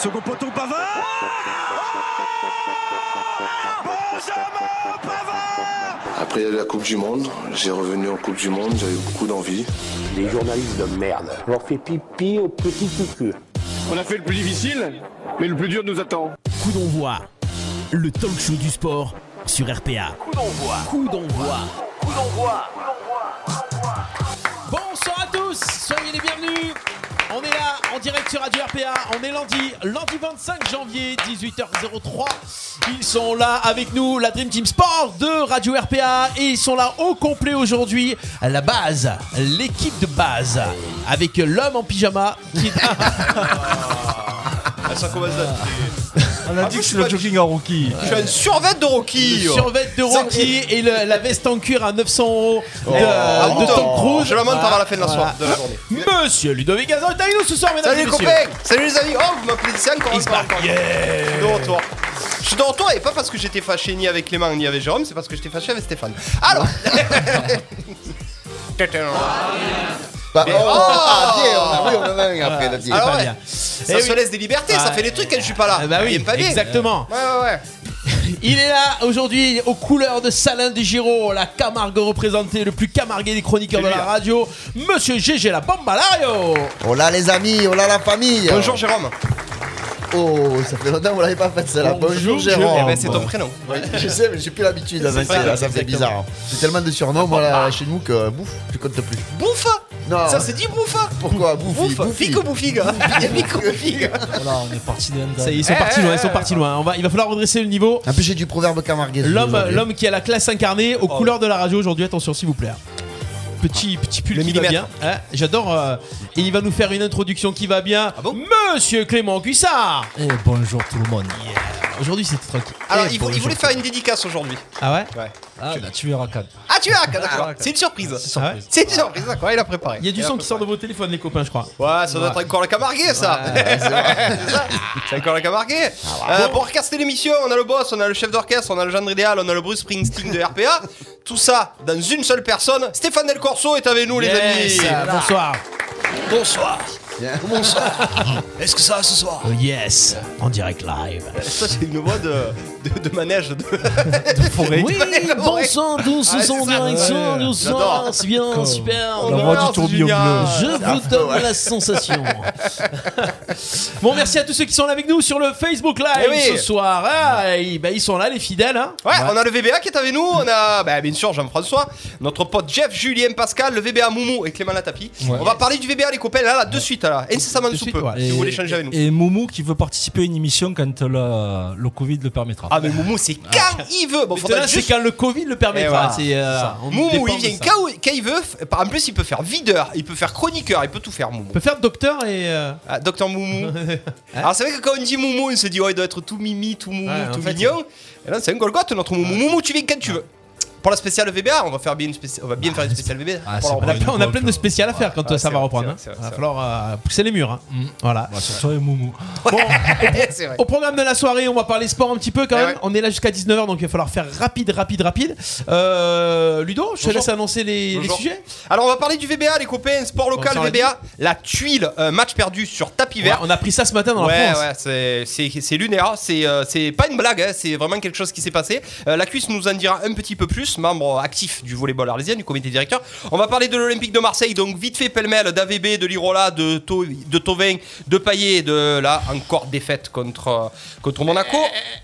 Second poteau Pavard Benjamin Pavard Après la Coupe du Monde, j'ai revenu en Coupe du Monde, j'avais beaucoup d'envie. Les journalistes de merde. On leur fait pipi au petit cucu. On a fait le plus difficile, mais le plus dur nous attend. Coup d'envoi, le talk show du sport sur RPA. Coup d'envoi. Coup d'envoi. Bonsoir à tous, soyez les bienvenus. On est là en direct sur Radio RPA. On est lundi, lundi 25 janvier, 18h03. Ils sont là avec nous, la Dream Team Sport de Radio RPA. Et ils sont là au complet aujourd'hui. La base, l'équipe de base. Avec l'homme en pyjama qui Ah, ça. On a Ah, dit que je c'est le jogging en rookie. Je suis un survêt de Rocky. Survêt de Rocky et le- la veste en cuir à 900 euros de, Ah, de Tom Cruise. Je la monte avant la fin de la soirée, de la journée. Monsieur Ludovic Gazan est avec nous ce soir, mesdames Salut et les messieurs. copains Salut les amis Oh, vous m'applaudissez encore encore, encore. Je suis de retour. Je suis de retour et pas parce que j'étais fâché ni avec Clément ni avec Jérôme, c'est parce que j'étais fâché avec Stéphane. Alors Oh, Oh ah, bien, on a, oui, on en a un après, là, Alors pas ouais, bien. ça Eh se oui. laisse des libertés, ça Ah. fait des trucs quand je suis pas là. Ah bah oui, Il est pas bien. exactement. Ouais, ouais, ouais. Il est là aujourd'hui aux couleurs de Salin des Giro, la Camargue représentée, le plus camargué des chroniqueurs de la hein. radio, Monsieur GG la Bambalario. Oh là les amis, oh là la famille Bonjour Jérôme. Oh, ça fait longtemps que vous l'avez pas fait celle-là. Bonjour, Bonjour, Jérôme Eh ben c'est ton prénom. Oui, Je sais, mais j'ai plus l'habitude vrai, ça, là, ça fait bizarre. J'ai tellement de surnoms, moi, là, chez nous, que bouffe, je compte plus. Bouffe? Non, Ça c'est dit bouffe pourquoi Bouffi, Bouffe. Fico bouffi gars Fico bouffi gars Voilà, on est parti de Ça y est, ils sont Eh, partis loin, eh, ils sont partis loin. On va, il va falloir redresser le niveau. En plus, j'ai du proverbe camarguais. L'homme qui a la classe incarnée aux Oh. couleurs de la radio aujourd'hui. Attention, s'il vous plaît. Petit, petit pull Le qui va bien. hein. J'adore. euh, et il va nous faire une introduction qui va bien. Ah bon Monsieur Clément Cuissard. Et bonjour tout le monde. Aujourd'hui, c'était tranquille. Alors Eh, il, vou- il bonjour. voulait faire une dédicace aujourd'hui. Ah ouais Ouais. Ah, bah, tu verras quand. Ah tu as d'accord. C'est une surprise. Ah ouais C'est une surprise, quoi, il a préparé. Il y a du son qui sort de vos téléphones, les copains, je crois. Ouais, ça doit être encore le camargué, ça. c'est ça. C'est encore le camargué. Euh, pour recaster l'émission, on a le boss, on a le chef d'orchestre, on a le gendre idéal, on a le Bruce Springsteen de RPA. Tout ça dans une seule personne. Stéphane Del Corso est avec nous, les Yes, amis. euh, Bonsoir. Bonsoir. Bonsoir. Est-ce que ça va ce soir? Oh, yes, en direct live. Ça, c'est une voix de, de, de manège de, de forêt. Oui, bonsoir tous, Ah, nous sommes en direction, nous sommes c'est bien, super. La non, voix du tourbillon bleu. Je vous donne la sensation. bon, merci à tous ceux qui sont là avec nous sur le Facebook Live Eh oui. ce soir. Ah, et, bah, ils sont là, les fidèles. Hein. Ouais, on a le VBA qui est avec nous, on a bah, bien sûr Jean-François, notre pote Jeff, Julien, Pascal, le VBA Moumou et Clément Latapi. Ouais. On va parler du VBA les copains là, là de suite là, incessamment De sous suite, peu, ouais. si vous voulez échanger avec nous. Et Moumou qui veut participer à une émission quand le, le Covid le permettra. Ah mais Moumou c'est quand il veut. Bon, faudra Maintenant, c'est quand le Covid le permettra. C'est, euh, Moumou il vient quand, quand il veut. En plus il peut faire videur, il peut faire chroniqueur, il peut tout faire Moumou. On peut faire docteur et. euh, Ah, Docteur Moumou. Alors c'est vrai que quand on dit Moumou, on se dit oh il doit être tout mimi, tout moumou, tout mignon. Et là c'est un Golgoth notre Moumou. Moumou tu viens quand tu veux. Pour la spéciale VBA, on va faire bien une spéciale, on va bien faire une spéciale VBA. Ah, c'est on, a, plein- on a une plein de spéciales à faire quand Ah, ça va reprendre. c'est hein. va falloir euh, pousser les murs. hein. Voilà. Bah, Moumou. Bon, c'est vrai. Au programme de la soirée, on va parler sport un petit peu quand Eh même. ouais. On est là jusqu'à 19h, donc il va falloir faire rapide, rapide, rapide. Euh, Ludo, je te laisse annoncer les, sujets. Alors on va parler du VBA les copains, sport local Bon, VBA, la tuile, euh, match perdu sur tapis vert. Ouais, on a pris ça ce matin dans Ouais, la France. ouais, c'est- lunaire, c'est pas une blague, hein, c'est vraiment quelque chose qui s'est passé. La cuisse nous en dira un petit peu plus, membre actif du volleyball arlésien, du comité directeur. On va parler de l'Olympique de Marseille, donc vite fait pêle-mêle d'AVB, de l'Irola, de, To- de Tovin, de Payet, de là encore défaite contre, contre Monaco.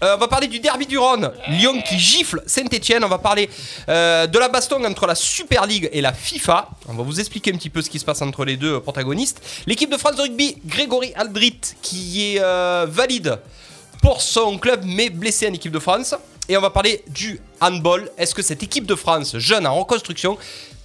Euh, on va parler du derby du Rhône, Lyon qui gifle Saint-Etienne. On va parler euh, de la baston entre la Super League et la FIFA. On va vous expliquer un petit peu ce qui se passe entre les deux protagonistes. L'équipe de France de rugby, Grégory Aldrit, qui est euh, valide pour son club mais blessé en équipe de France. Et on va parler du handball. Est-ce que cette équipe de France, jeune en reconstruction,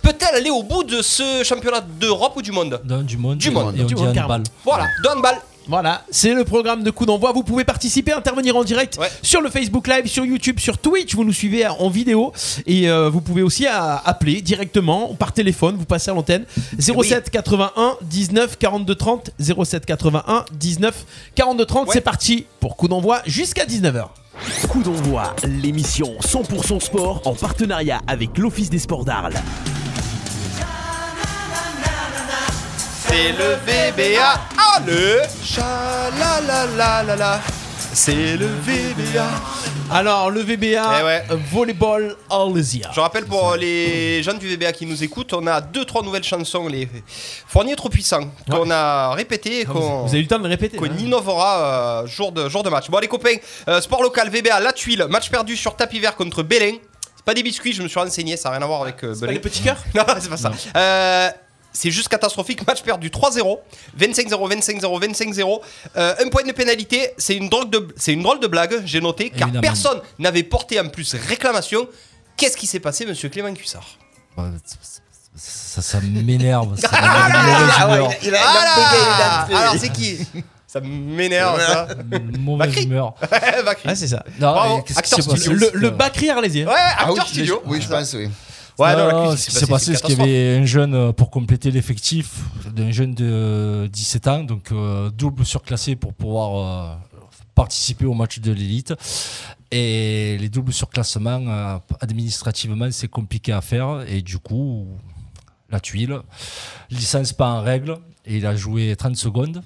peut-elle aller au bout de ce championnat d'Europe ou du monde? Du monde. Du monde. Et on Du dit handball. Voilà, de handball. Voilà, c'est le programme de coup d'envoi. Vous pouvez participer, intervenir en direct Ouais. sur le Facebook Live, sur YouTube, sur Twitch. Vous nous suivez en vidéo et euh, vous pouvez aussi euh, appeler directement par téléphone. Vous passez à l'antenne 07 81 19 42 30 07 81 19 42 30. Ouais. C'est parti pour coup d'envoi jusqu'à 19h. Coup d'envoi, l'émission 100% sport en partenariat avec l'Office des sports d'Arles. C'est le VBA. Allez. Cha-la-la-la-la-la. C'est le VBA. Alors, le VBA, Eh ouais. Volleyball Alésia. Je rappelle pour les jeunes du VBA qui nous écoutent, on a deux trois nouvelles chansons, les fourniers trop puissants, qu'on a répétées et Ah, qu'on Vous avez eu le temps de le répéter qu'on hein innovera euh, jour, de, jour de match. Bon, les copains, euh, sport local VBA, La Tuile, match perdu sur tapis vert contre Bélin. C'est pas des biscuits, je me suis renseigné, ça n'a rien à voir avec euh, Belin. les petits cœurs? Non, c'est pas ça. Euh, c'est juste catastrophique. Match perdu 3-0, 25-0, 25-0, 25-0. Euh, un point de pénalité. C'est une drôle de, c'est une drôle de blague, j'ai noté, car Évidemment. personne n'avait porté en plus réclamation. Qu'est-ce qui s'est passé, monsieur Clément Cuissard Ouais, Ça, ça m'énerve. ça mauvaise Ah ouais, il a, il a, il a Ah bégayé, il a là fait- Alors, c'est qui? Ça m'énerve, ça. Mauvaise Bakri. humeur. Bakri. Ouais, c'est ça. Non, Bravo, qu'est-ce qui acteur s'est passé studio. Le, le Bakri Arlésien. Ouais, Ah oui, acteur studio. Oui, je pense, oui. Ouais, non, la Non, cuisse, ce qui s'est passé, c'est qu'il y avait un jeune euh, pour compléter l'effectif d'un jeune de 17 ans, donc euh, double surclassé pour pouvoir euh, participer au match de l'élite. Et les doubles surclassements, euh, administrativement, c'est compliqué à faire. Et du coup, la tuile, licence pas en règle, et il a joué 30 secondes.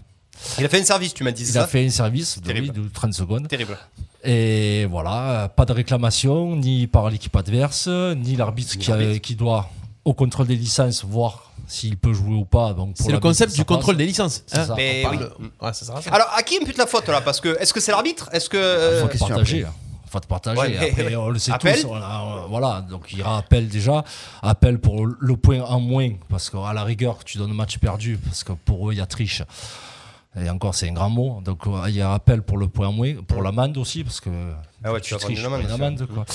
Il a fait un service, tu m'as dit Il ça a fait un service de, Terrible. oui, de 30 secondes. Terrible. Et voilà, euh, pas de réclamation, ni par l'équipe adverse, ni l'arbitre qui, a- qui doit, au contrôle des licences, voir s'il peut jouer ou pas. Donc pour C'est le l'arbitre, concept ça du contrôle des licences. C'est hein. ça. Mais On parle oui. de- Ouais, ça sera ça. Alors, à qui impute la faute là? Parce que est-ce que c'est l'arbitre? Est-ce que euh, faut question partager. Faut te partager. Ouais, mais- Après, on le sait Appel tous. on a- voilà, donc il y aura appel déjà. Appel pour le point en moins, parce qu'à la rigueur, tu donnes match perdu, parce que pour eux, il y a triche. Et encore, c'est un grand mot. Donc euh, il y a appel pour le point en moins, pour l'amende aussi, parce que Ah ouais, tu prendre triches, une amende, quoi.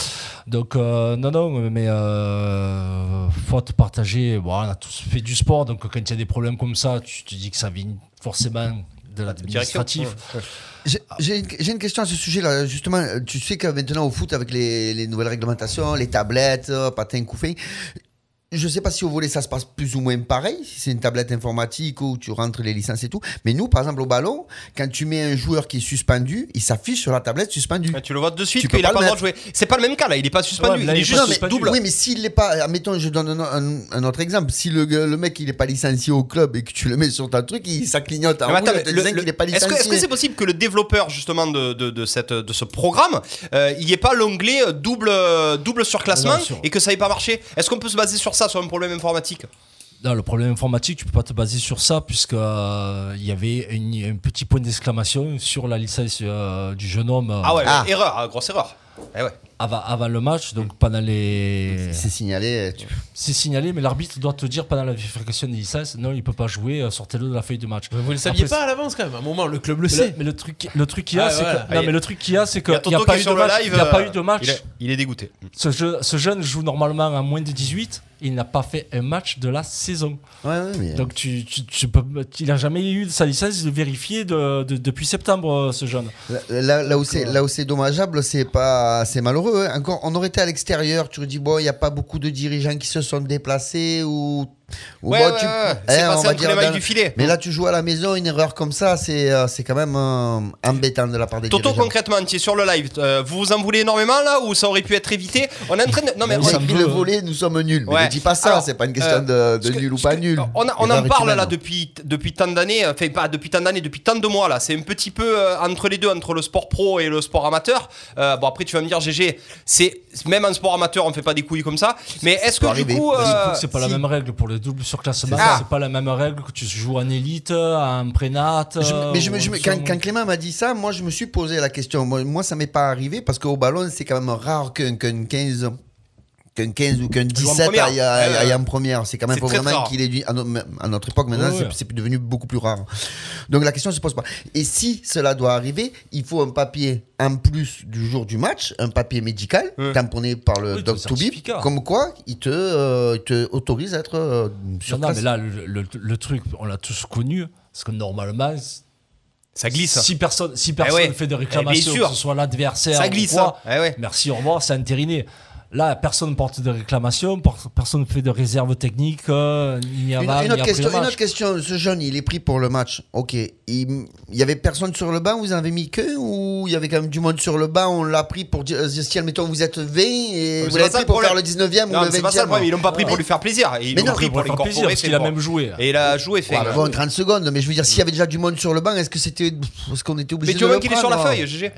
Donc euh, non, non, mais euh, faute partagée. Bon, on a tous fait du sport, donc quand il y a des problèmes comme ça, tu te dis que ça vient forcément de l'administratif. Ouais. J'ai une, question à ce sujet-là. Justement, tu sais que maintenant au foot, avec les, les nouvelles réglementations, les tablettes, euh, patins je sais pas si au volet ça se passe plus ou moins pareil, si c'est une tablette informatique où tu rentres les licences et tout. Mais nous, par exemple, au ballon, quand tu mets un joueur qui est suspendu, il s'affiche sur la tablette suspendu. Ah, Tu le vois de suite qu'il a pas le droit de jouer. C'est pas le même cas là, il est pas suspendu, Ouais, là, il est il est juste pas Non, mais double. Oui, mais s'il n'est pas, admettons, je donne un, un- un autre exemple. Si le, mec il est pas licencié au club et que tu le mets sur ta truc, il, ça clignote en attends, le- le- qu'il est pas Est-ce licencié. que est-ce que c'est possible que le développeur justement de, de, de cette, de ce programme, euh, il n'y ait pas l'onglet euh, double, euh, double surclassement Non, sur- et que ça n'ait pas marché? Est-ce qu'on peut se baser sur ça, sur un problème informatique Non, le problème informatique, tu peux pas te baser sur ça, puisque euh, il y avait une- un petit point d'exclamation sur la licence euh, du jeune homme euh, Ah ouais, Ah. erreur, ah, grosse erreur. Eh ouais. Avant, avant le match, donc pendant les. C'est signalé. tu- C'est signalé, mais l'arbitre doit te dire pendant la vérification des licences, non, il peut pas jouer, euh, sortez-le de la feuille de match. Vous le saviez Après, pas à l'avance quand même. À un moment, le club le Mais sait. le, mais le truc, le truc qu'il y a, Ah, c'est voilà. que, non, mais le truc qu'il y a, c'est Il a n'y a pas qui est eu sur de le match. live. Il n'y a pas euh, eu de match. Il est, il est dégoûté. Ce, jeu- ce jeune joue normalement à moins de 18. Il n'a pas fait un match de la saison. Ouais, ouais, mais. Donc tu, tu, tu peux, il n'a jamais eu sa licence vérifiée de, de- depuis septembre, euh, ce jeune. Là, là, là où c'est là où c'est dommageable, c'est pas c'est malheureux. Hein. Encore, on aurait été à l'extérieur. Tu te dis bon, il y a pas beaucoup de dirigeants qui se sont déplacés ou. Ou Ouais, bon, ouais, tu- ouais. eh, on va entre dire les dans- du filet. Mais là, tu joues à la maison, une erreur comme ça, c'est euh, c'est quand même euh, embêtant de la part des Toto, dirigeants. concrètement, tu es sur le live. euh, vous vous en voulez énormément là ou ça aurait pu être évité? On est en train de. Non, mais On a veut- le volet, nous sommes nuls. Mais ne dis pas ça, c'est pas une question euh, de, que- nul ou pas que- nul. On, a- on en parle humaine. là depuis, depuis tant d'années, enfin pas depuis tant d'années, depuis tant de mois là. C'est un petit peu euh, entre les deux, entre le sport pro et le sport amateur. Euh, bon après tu vas me dire GG, c'est même en sport amateur on fait pas des couilles comme ça. Mais est-ce que du coup, euh, c'est pas la même règle pour le double surclassement. C'est ça. C'est pas la même règle que tu joues en élite, en prénat. Je- euh, mais je, je en quand, quand Clément m'a dit ça, moi je me suis posé la question. Moi, moi ça m'est pas arrivé parce qu'au ballon, c'est quand même rare qu'un qu'un 15 qu'un 15 ou qu'un 17 première. aille, en première. C'est quand même C'est faut vraiment qu'il ait. À, no- à notre époque, maintenant, Ouais, c'est- ouais. c'est devenu beaucoup plus rare. Donc la question se pose pas. Et si cela doit arriver, il faut un papier en plus du jour du match, un papier médical, Ouais. tamponné par le Oui, Doc ton to Bip, certificat. comme quoi il te, euh, il te autorise à être euh, sur Non, non, mais là, le, le- le truc, on l'a tous connu, parce que normalement, ça glisse. si personne, si personne ouais. fait de Eh, réclamation, bien sûr. que ce soit l'adversaire, Ça ou glisse. quoi, hein. Eh ouais. merci, au revoir, c'est entériné. Là, personne porte de réclamation, personne ne fait de réserve technique, euh, ni Une, avant, une ni autre question, une autre question, ce jeune, il est pris pour le match. Ok, il, il y avait personne sur le banc, vous en avez mis que ou il y avait quand même du monde sur le banc, on l'a pris pour dire, euh, si admettons vous êtes 20 et Mais vous l'avez pris pour faire le problème. 19e ou Non, le mais c'est pas ça le 20e. problème. Ils l'ont pas pris pour Mais- lui faire plaisir. Ils Mais l'ont pris pour pour faire plaisir, qu'il a même joué. Et il a joué, fait. Ouais, mais bon, 30 secondes, mais je veux dire, s'il y avait déjà du monde sur le banc, est-ce que c'était. Est-ce qu'on était obligé Mais de tu vois qu'il est sur la feuille, GG.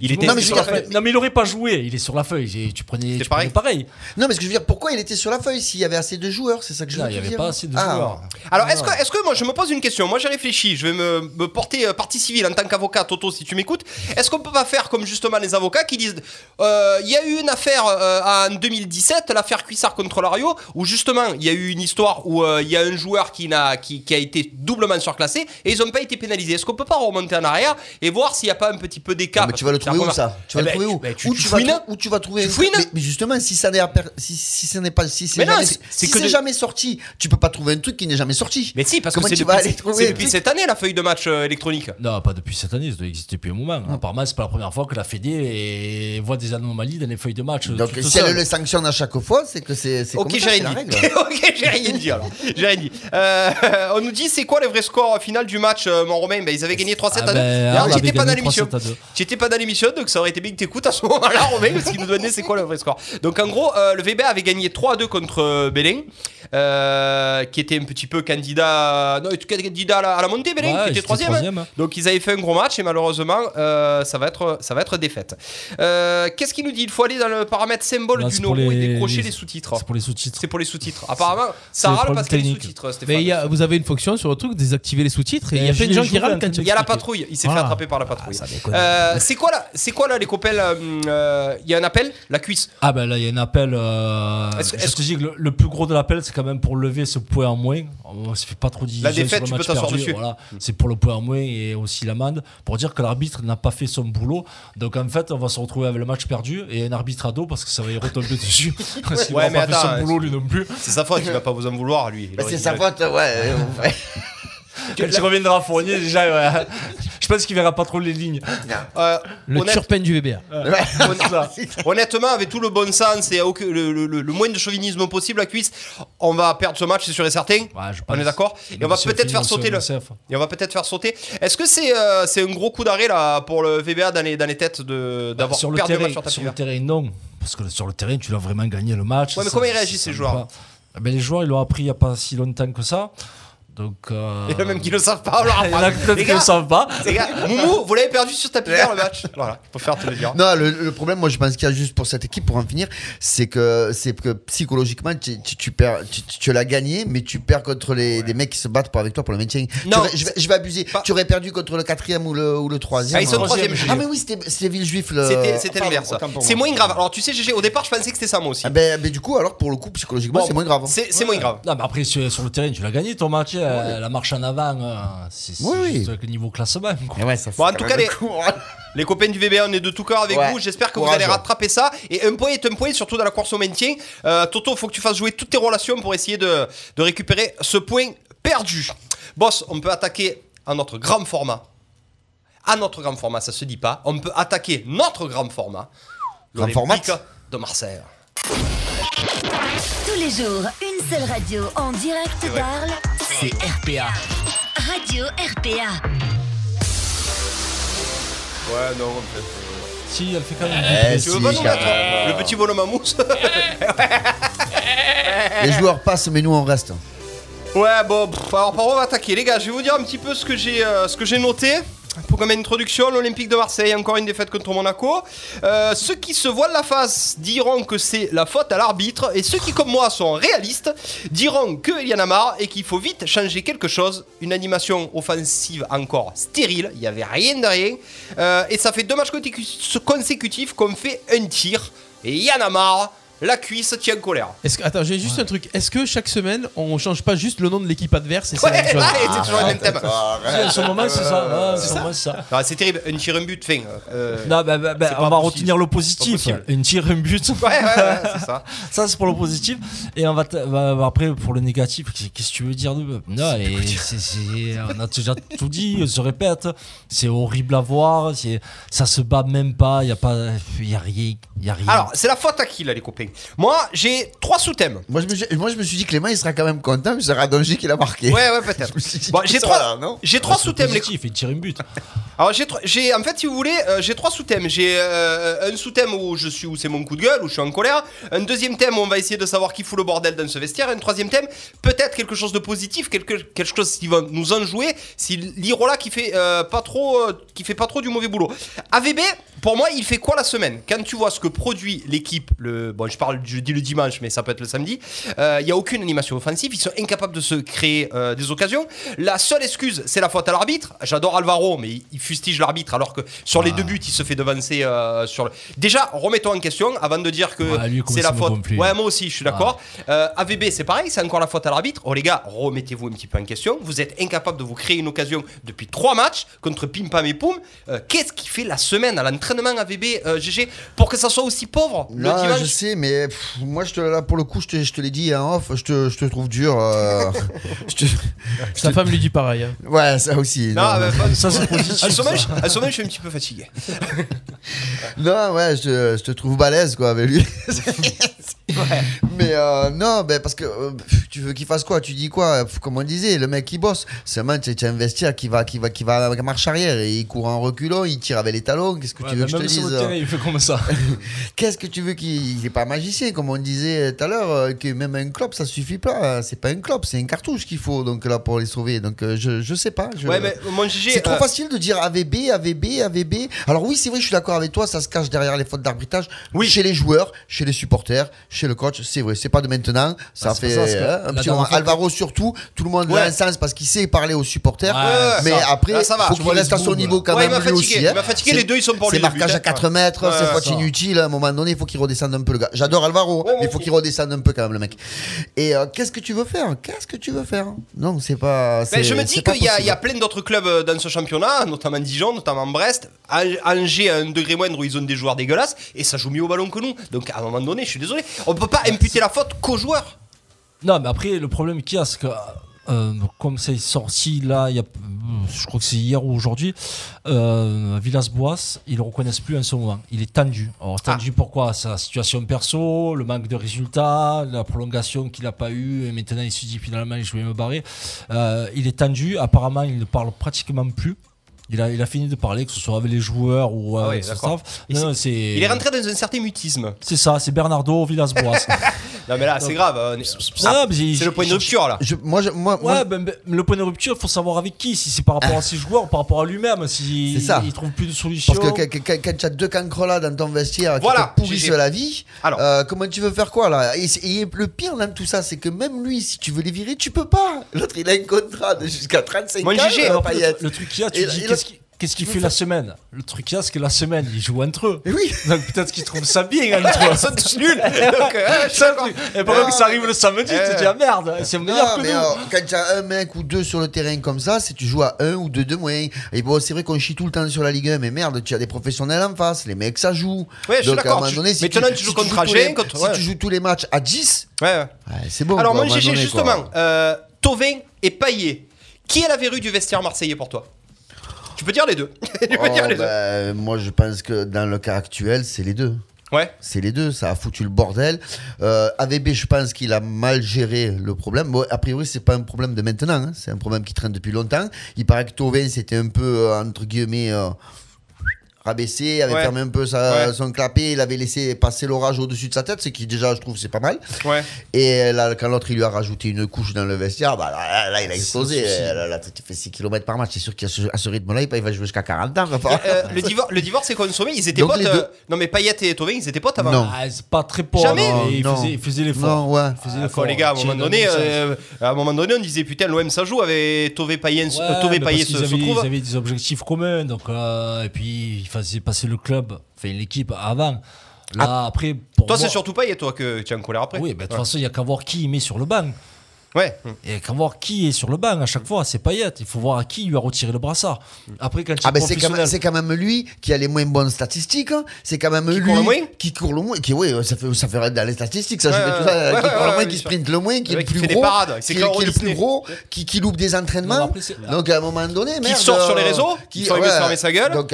Il était Non, mais sur la dire- feuille. Non, mais il aurait pas joué, il est sur la feuille. Tu prenais, C'est tu prenais pareil. Non, mais ce que je veux dire, pourquoi il était sur la feuille s'il y avait assez de joueurs? C'est ça que je Non, veux il y te avait dire. pas assez de Ah. joueurs. Alors, est-ce que, est-ce que moi, je me pose une question Moi, j'ai réfléchi. Je vais me, me porter euh, partie civile en tant qu'avocat, Toto, si tu m'écoutes. Est-ce qu'on peut pas faire comme justement les avocats qui disent euh, il y a eu une affaire euh, en 2017, l'affaire Cuissard contre Lario, où justement, il y a eu une histoire où euh, il y a un joueur qui, n'a, qui, qui a été doublement surclassé et ils n'ont pas été pénalisés. Est-ce qu'on peut pas remonter en arrière et voir s'il n'y a pas un petit peu d'écart? Ah, mais tu vas le Parce que trouver où ça Tu vas Eh le ben, trouver où ben, tu- Où tu vas trou- Où tu vas trouver Tu mais, mais justement, si ça n'est si, si ça n'est pas si c'est Mais non, jamais, si que sorti, tu peux pas trouver un truc qui n'est jamais sorti. Mais si, parce Comment que c'est tu depuis, vas aller c'est- trouver c'est un depuis cette année la feuille de match euh, électronique. Non, pas depuis cette année, ça doit exister depuis un moment. Apparemment, c'est pas la première fois que la Fédé voit des anomalies dans les feuilles de match. Donc si elle le sanctionne à chaque fois, c'est que c'est Ok, j'ai rien dit. ok, j'ai rien dit alors. J'ai rien dit. On nous dit c'est quoi le vrai score final du match, euh, mon Romain? Ben, Ils avaient gagné 3-7 Ah à 2. ben, Alors, Arles j'étais pas dans gagné l'émission. 3-7 à 2. J'étais pas dans l'émission, donc ça aurait été bien que t'écoutes à ce moment-là, Romain, parce qu'il nous donnait c'est quoi le vrai score. Donc en gros, euh, le VB avait gagné 3-2 contre euh, Bélin, euh, qui était un petit peu candidat, non, candidat à la, à la montée, Bélin, Ouais, qui était troisième. hein. Donc ils avaient fait un gros match et malheureusement, euh, ça va être, ça va être défaite. Euh, Qu'est-ce qu'il nous dit? Il faut aller dans le paramètre symbole Non, du Noro et décrocher les- les sous-titres. C'est pour les sous-titres. C'est pour les sous-titres. Apparemment, ça le râle parce qu'il y a les sous-titres, Stéphane. Mais il y a- vous avez une fonction sur le truc, désactiver les sous-titres, et il y a Eh, plein de gens qui râlent en quand Il y a la patrouille, il s'est fait attraper par la patrouille. Ah. Euh, c'est quoi là C'est quoi là les copains hum, euh, Il y a un appel La cuisse. Ah ben là il y a un appel. euh, Est-ce que- je te dis que le, le plus gros de l'appel c'est quand même pour lever ce point en moins. On se fait pas trop division La défaite, sur le tu match peux t'asseoir perdu, dessus. Voilà, c'est pour le point en moins et aussi l'amende pour dire que l'arbitre n'a pas fait son boulot. Donc en fait on va se retrouver avec le match perdu et un arbitre à dos parce que ça va y retomber dessus. S'il Ouais, n'a mais pas fait attends, son boulot lui non plus. C'est sa faute, il va pas vous en vouloir lui. Il Bah, c'est il sa faute, ouais. Quand il reviendra à Fournier déjà, ouais, je pense qu'il verra pas trop les lignes. Euh, Le honnête- turpen du VBA. Honnêtement, avec tout le bon sens et aucun- le, le- le- le moins de chauvinisme possible, la cuisse, on va perdre ce match, c'est sûr et certain. Ouais, On est d'accord Et on va peut-être faire au sauter le. Et on va peut-être faire sauter. Est-ce que c'est euh, c'est un gros coup d'arrêt là pour le VBA dans les, dans les têtes de d'avoir Bah, sur le perdu le terrain, match sur sur le terrain, non. Parce que sur le terrain, tu dois vraiment gagner le match. Ouais, mais Ça- comment ils réagissent, ces joueurs pas. Ah ben, Les joueurs, ils l'ont appris il n'y a pas si longtemps que ça. Donc. euh, Il y en a même qui le savent pas. on leur Il y en a peut-être qui ne gars, savent pas. les gars, Moumou, vous l'avez perdu sur tapis vert le match. Voilà, pour faire te le dire. Non, le, le problème, moi, je pense qu'il y a juste pour cette équipe, pour en finir, c'est que, c'est que psychologiquement, tu, tu, tu perds, tu, tu- tu l'as gagné, mais tu perds contre les, des mecs qui se battent pour avec toi pour le maintien. Non, aurais- je, vais, je vais abuser. pas- Tu aurais perdu contre le quatrième ou le, ou le troisième. Ah, ils sont hein. troisième, Ah, mais oui, c'était Villejuif. le- C'était autant pour C'est moi. moins grave. Alors tu sais, GG, au départ, je pensais que c'était ça moi aussi. Ah ben, ben, du coup, alors pour le coup, psychologiquement, Bon, c'est moins grave. C'est c'est moins grave. Non, mais après, sur, sur le terrain, tu l'as gagné ton match. Euh, La marche en avant, euh, c'est Oui, oui. juste avec le niveau classement. quoi. Ouais, ça Bon, en tout cas, les-. Les copains du VBA, on est de tout cœur avec Ouais. vous. J'espère que vous allez rattraper ça. Et un point est un point, surtout dans la course au maintien. Euh, Toto, faut que tu fasses jouer toutes tes relations pour essayer de, de récupérer ce point perdu. Boss, on peut attaquer à notre grand format. À notre grand format, ça se dit pas. On peut attaquer notre grand format. Grand format de Marseille. Tous les jours, une seule radio en direct d'Arles. C'est RPA. Radio RPA. Ouais, non, en fait. Si, elle fait quand même. Eh, Tu si, veux pas nous quand mettre même. le petit bonhomme à mousse Les joueurs passent, mais nous, on reste. Ouais, bon, pff, alors par où on va attaquer Les gars, je vais vous dire un petit peu ce que j'ai euh, ce que j'ai noté. Pour comme introduction, l'Olympique de Marseille, encore une défaite contre Monaco. Euh, ceux qui se voilent la face diront que c'est la faute à l'arbitre, et ceux qui, comme moi, sont réalistes, diront qu'il y en a marre et qu'il faut vite changer quelque chose. Une animation offensive encore stérile, il n'y avait rien de rien. Euh, et ça fait deux matchs consécu- consécutifs qu'on fait un tir, et il y en a marre. La cuisse tient colère. Est-ce que, attends, j'ai juste un truc. Est-ce que chaque semaine, on change pas juste le nom de l'équipe adverse et c'est Ouais, la même chose ouais, c'est toujours le même thème. En ce moment, c'est ça. ouais, C'est ce ça moment, c'est ça. C'est terrible, un tir un but, fin. euh, Non, bah, bah, bah, c'est on pas va possible. retenir le positif. possible. Une tire, un but. Ouais, ouais, ouais, c'est ça. Ça, c'est pour le positif. Et on va, t- après, pour le négatif, qu'est-ce que tu veux dire de Non, et c'est, c'est- on a déjà tout dit, on se répète. C'est horrible à voir. c'est- Ça se bat même pas. Il n'y a, pas- y a rien. Y a rien. Alors, c'est la faute à qui là, les copains? Moi, j'ai trois sous-thèmes. Moi je, me, suis- moi, je me suis dit, Clément, il sera quand même content, mais c'est Radonji qui l'a marqué. Ouais, ouais, peut-être. Bon, j'ai trois, j'ai sous-thèmes. Les... positif, et tire un but. Alors, j'ai, en fait, si vous voulez, euh, j'ai trois sous-thèmes. J'ai euh, un sous-thème où je suis, où c'est mon coup de gueule, où je suis en colère. Un deuxième thème où on va essayer de savoir qui fout le bordel dans ce vestiaire. Un troisième thème, peut-être quelque chose de positif, quelque, quelque chose qui va nous enjouer. Si l'Irola qui fait euh, pas trop, euh, qui fait pas trop du mauvais boulot. AVB, pour moi, il fait quoi la semaine? Quand tu vois ce que produit l'équipe, le, bon, je parle, je dis le dimanche, mais ça peut être le samedi. euh, Il y a aucune animation offensive. Ils sont incapables de se créer euh, des occasions. La seule excuse, c'est la faute à l'arbitre. J'adore Alvaro, mais il- il fustige l'arbitre alors que sur les deux buts, il se fait devancer euh, sur le. Déjà, remettons en question avant de dire que Ouais, c'est la faute. Ouais, moi aussi, je suis d'accord. Euh, AVB, c'est pareil, c'est encore la faute à l'arbitre. Oh les gars, remettez-vous un petit peu en question. Vous êtes incapable de vous créer une occasion depuis trois matchs contre Pim Pam et Poum. Euh, Qu'est-ce qui fait la semaine à l'entraînement AVB, euh, GG, pour que ça soit aussi pauvre le dimanche je sais, mais pff, moi, je te, là, pour le coup, je te, je te l'ai dit en off, je te, je te trouve dur. euh, je te- Sa femme lui dit pareil. hein. Ouais, ça aussi. Non, non. mais pas- Ça, c'est positif, En ce moment, ça. je- en ce moment, je suis un petit peu fatigué. Non, ouais, je te, je te trouve balèze, quoi, avec lui. Mais euh, non, ben, parce que euh, pff, tu veux qu'il fasse quoi? Tu dis quoi? Pff, Comme on disait, le mec qui bosse, c'est un mec, tu as un vestiaire qui va, qui va, qui va avec marche arrière et il court en reculant, il tire avec les talons. Qu'est-ce que Ouais, tu veux bah, que je te même sur dise? terrain, il fait comme ça. Qu'est-ce que tu veux qu'il il est pas magicien, comme on disait tout à l'heure, euh, que même un clope ça suffit pas. C'est pas un clope, c'est un cartouche qu'il faut donc là pour les sauver. Donc euh, je, je sais pas. je- Ouais, mais mon c'est trop euh, facile de dire AVB, AVB, AVB. Alors oui, c'est vrai, je suis d'accord avec toi, ça se cache derrière les fautes d'arbitrage. Oui. Chez les joueurs, chez les supporters, chez le coach, c'est vrai, c'est pas de maintenant. Ça Bah, c'est fait ça, un la petit dernière moment. fois Alvaro surtout, tout le monde Ouais. l'a un sens parce qu'il sait parler aux supporters. Ouais, mais ça. après, Là, ça va. faut qu'il reste à son niveau quand Ouais, il même m'a lui fatigué, aussi. il hein. m'a fatigué, les deux, ils sont pour C'est marquage à hein. 4 mètres, c'est inutile. À un moment donné, il faut qu'il redescende un peu le gars. J'adore Alvaro, mais il faut qu'il redescende un peu quand même le mec. Et euh, qu'est-ce que tu veux faire? Qu'est-ce que tu veux faire? Non, c'est pas. Ben, je me dis qu'il y, y a plein d'autres clubs euh, dans ce championnat, notamment Dijon, notamment Brest, Ang- Angers à un degré moindre où ils ont des joueurs dégueulasses et ça joue mieux au ballon que nous. Donc à un moment donné, je suis désolé, on peut pas imputer la faute qu'aux joueurs. Non, mais après, le problème qu'il y a, c'est que euh, comme c'est sorti là, il y a, je crois que c'est hier ou aujourd'hui, euh, Villas-Boas, ils le reconnaissent plus en ce moment. Il est tendu. Alors, tendu pourquoi? Sa situation perso, le manque de résultats, la prolongation qu'il n'a pas eu, et maintenant il se dit finalement je vais me barrer. Euh, il est tendu. Apparemment, il ne parle pratiquement plus. Il a, il a fini de parler, que ce soit avec les joueurs ou Ah euh, son d'accord. staff. Et Non, c'est- non, c'est- Il est rentré dans un certain mutisme. C'est ça, c'est Bernardo Villas-Boas. Non mais là, c'est grave. euh, est- Ah, il- c'est le point de rupture là. Je- moi, je- moi, moi- Ouais, ben, ben, le point de rupture, il faut savoir avec qui. Si c'est par rapport à ses joueurs ou par rapport à lui-même. Si C'est ça. il trouve plus de solution. Parce que quand, quand- quand tu as deux cancrelats dans ton vestiaire qui Voilà, te pourrissent la vie, Alors. euh, comment tu veux faire quoi là? Et, le pire dans tout ça, c'est que même lui, si tu veux les virer, tu peux pas. L'autre, il a un contrat de jusqu'à 35 Mon ans. GG, euh, le, le truc qu'il y a, tu Et- dis qu'est-ce qu'il fait la semaine Le truc qu'il y a, c'est que la semaine, ils jouent entre eux. Et oui. Donc peut-être qu'ils trouvent ça bien entre eux. Tous nuls. Donc, euh, je suis C'est un d'accord. truc. Et par contre, ça arrive le samedi, tu te dis ah merde, c'est meilleur Non, que mais nous. alors, quand tu as un mec ou deux sur le terrain comme ça, c'est tu joues à un ou deux de moins. Et bon, c'est vrai qu'on chie tout le temps sur la Ligue 1, mais merde, tu as des professionnels en face, les mecs ça joue. Ouais, je suis Donc, à un d'accord. moment Tu- donné, si Maintenant, tu joues contre tous Agen, les- contre- si ouais. tu joues tous les matchs à 10, Ouais, ouais. ouais, c'est bon. Alors quoi, à mon un moment GG donné, quoi. justement, euh, Tovin et Payet. Qui est la verrue du vestiaire marseillais pour toi? Tu peux dire les deux. tu peux Oh, dire les deux. bah, moi, je pense que dans le cas actuel, c'est les deux. Ouais. C'est les deux, ça a foutu le bordel. Euh, AVB, je pense qu'il a mal géré le problème. Bon, a priori, c'est pas un problème de maintenant, hein. c'est un problème qui traîne depuis longtemps. Il paraît que Tovin, c'était un peu, euh, entre guillemets, euh, rabaissé, avait Ouais. fermé un peu sa, Ouais. son clapet, il avait laissé passer l'orage au-dessus de sa tête, ce qui déjà, je trouve, c'est pas mal. Ouais. Et là, quand l'autre, il lui a rajouté une couche dans le vestiaire, bah, là, là, il a explosé. Là, là, tu fais 6 km par match, c'est sûr qu'à ce, rythme-là, il va- il va jouer jusqu'à 40 ans. papa. Euh, le, divor- le divorce est consommé. Ils étaient Donc, potes. les euh. Non mais Payet et Tovin, ils étaient potes avant. Non. Ah, c'est pas très pauvre. Jamais. mais il Non. faisait, il faisait l'effort. Non, ouais. Il faisait Ah, l'effort. les gars, à un moment donné, euh, à un moment donné, on disait putain, l'OM ça joue avec Tové Payet, Ouais, euh, Tové Payet se, trouve. ils avaient des objectifs communs, donc euh, et puis il faisait passer le club, enfin l'équipe avant. Là, après, pour Toi, c'est surtout pas et toi que tu es en colère après. Oui, ben, de toute Ouais. façon, il n'y a qu'à voir qui il met sur le banc. Ouais. A qu'à voir qui est sur le banc à chaque fois. C'est Payet. Il faut voir à qui il lui a retiré le brassard. Après, quand Ah ben c'est quand, quand même lui qui a les moins bonnes statistiques. hein. C'est quand même lui court le moins qui court le moins. Qui, oui, ça fait, ça fait dans les statistiques, ça. Ouais, je tout ça, ouais, qui ouais, court le moins, qui sprint le moins, qui est le qui plus gros, qui, qui est le plus gros, qui, qui loupe des Non, entraînements. après, c'est- donc à un moment donné, merde, sort sur les réseaux, qui se fermer sa gueule. Donc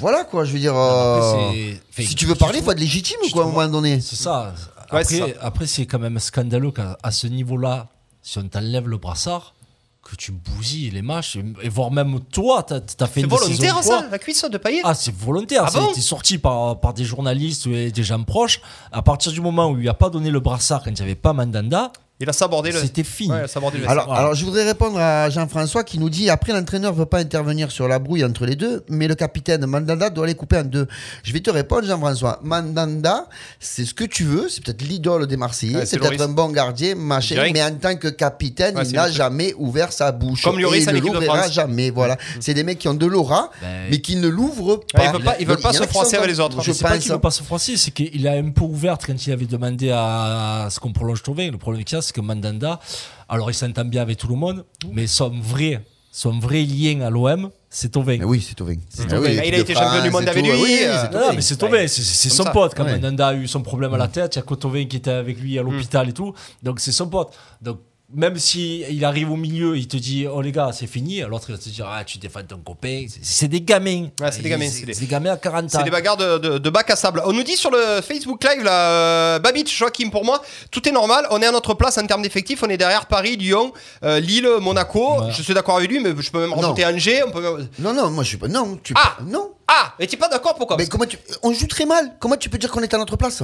voilà quoi, je veux dire. après, euh, si tu veux parler, il faut être légitime quoi à un moment donné. C'est ça. Après, après, c'est quand même scandaleux qu'à ce niveau-là, si on t'enlève le brassard, que tu bousilles les matchs, et voire même toi, t'as as fait C'est une volontaire ça, quoi. la cuisse de Payet Ah, c'est volontaire. Ah ça bon a été sorti par, par des journalistes et des gens proches. À partir du moment où il a pas donné le brassard quand il n'y avait pas Mandanda, Il a sabordé le. c'était fini. Ouais, il a sabordé le Alors, alors, je voudrais répondre à Jean-François qui nous dit après l'entraîneur veut pas intervenir sur la brouille entre les deux, mais le capitaine Mandanda doit les couper en deux. Je vais te répondre, Jean-François. Mandanda, c'est ce que tu veux, c'est peut-être l'idole des Marseillais, Ouais, c'est peut-être un bon gardien, machin, Direct. mais en tant que capitaine, Ouais, il n'a jamais ouvert sa bouche. Comme Lloris et il ne l'ouvrira jamais. Voilà, c'est des mecs qui ont de l'aura, Ben, mais qui ne l'ouvrent Ouais, pas. ils veulent pas- ils veulent pas se froisser avec les autres. Je c'est pas pense. qu'il veut pas se froisser, c'est qu'il a un peu ouvert quand il avait demandé à, ce qu'on prolonge Tovin. Le problème qu'il y a, que Mandanda, alors il s'entend bien avec tout le monde, mais son vrai, son vrai lien à l'OM, c'est Tovin. Mais oui, c'est Tovin. Ah oui, Il a été champion du monde avec lui, Oui, euh, Non, Tovin. mais c'est Tovin, c'est son ça. pote. Quand Ouais. Mandanda a eu son problème à la tête, il y a que Tovin qui était avec lui à l'hôpital et tout. Donc c'est son pote. Donc même si il arrive au milieu, il te dit oh les gars c'est fini, l'autre il va te dire ah tu défends ton copain. C'est- des gamins. Ouais, c'est des gamins, c'est des- des gamins à 40 ans. C'est des bagarres de, de, de bac à sable. On nous dit sur le Facebook Live, là, euh, Babich, Joachim, pour moi, tout est normal. On est à notre place en termes d'effectifs. On est derrière Paris, Lyon, euh, Lille, Monaco. Ouais. Je suis d'accord avec lui, mais je peux même rajouter Angers. On peut même- Non, non, moi je suis pas. Non, tu. Ah Non. Ah, mais tu pas d'accord pourquoi? Mais comment tu. On joue très mal. Comment tu peux dire qu'on est à notre place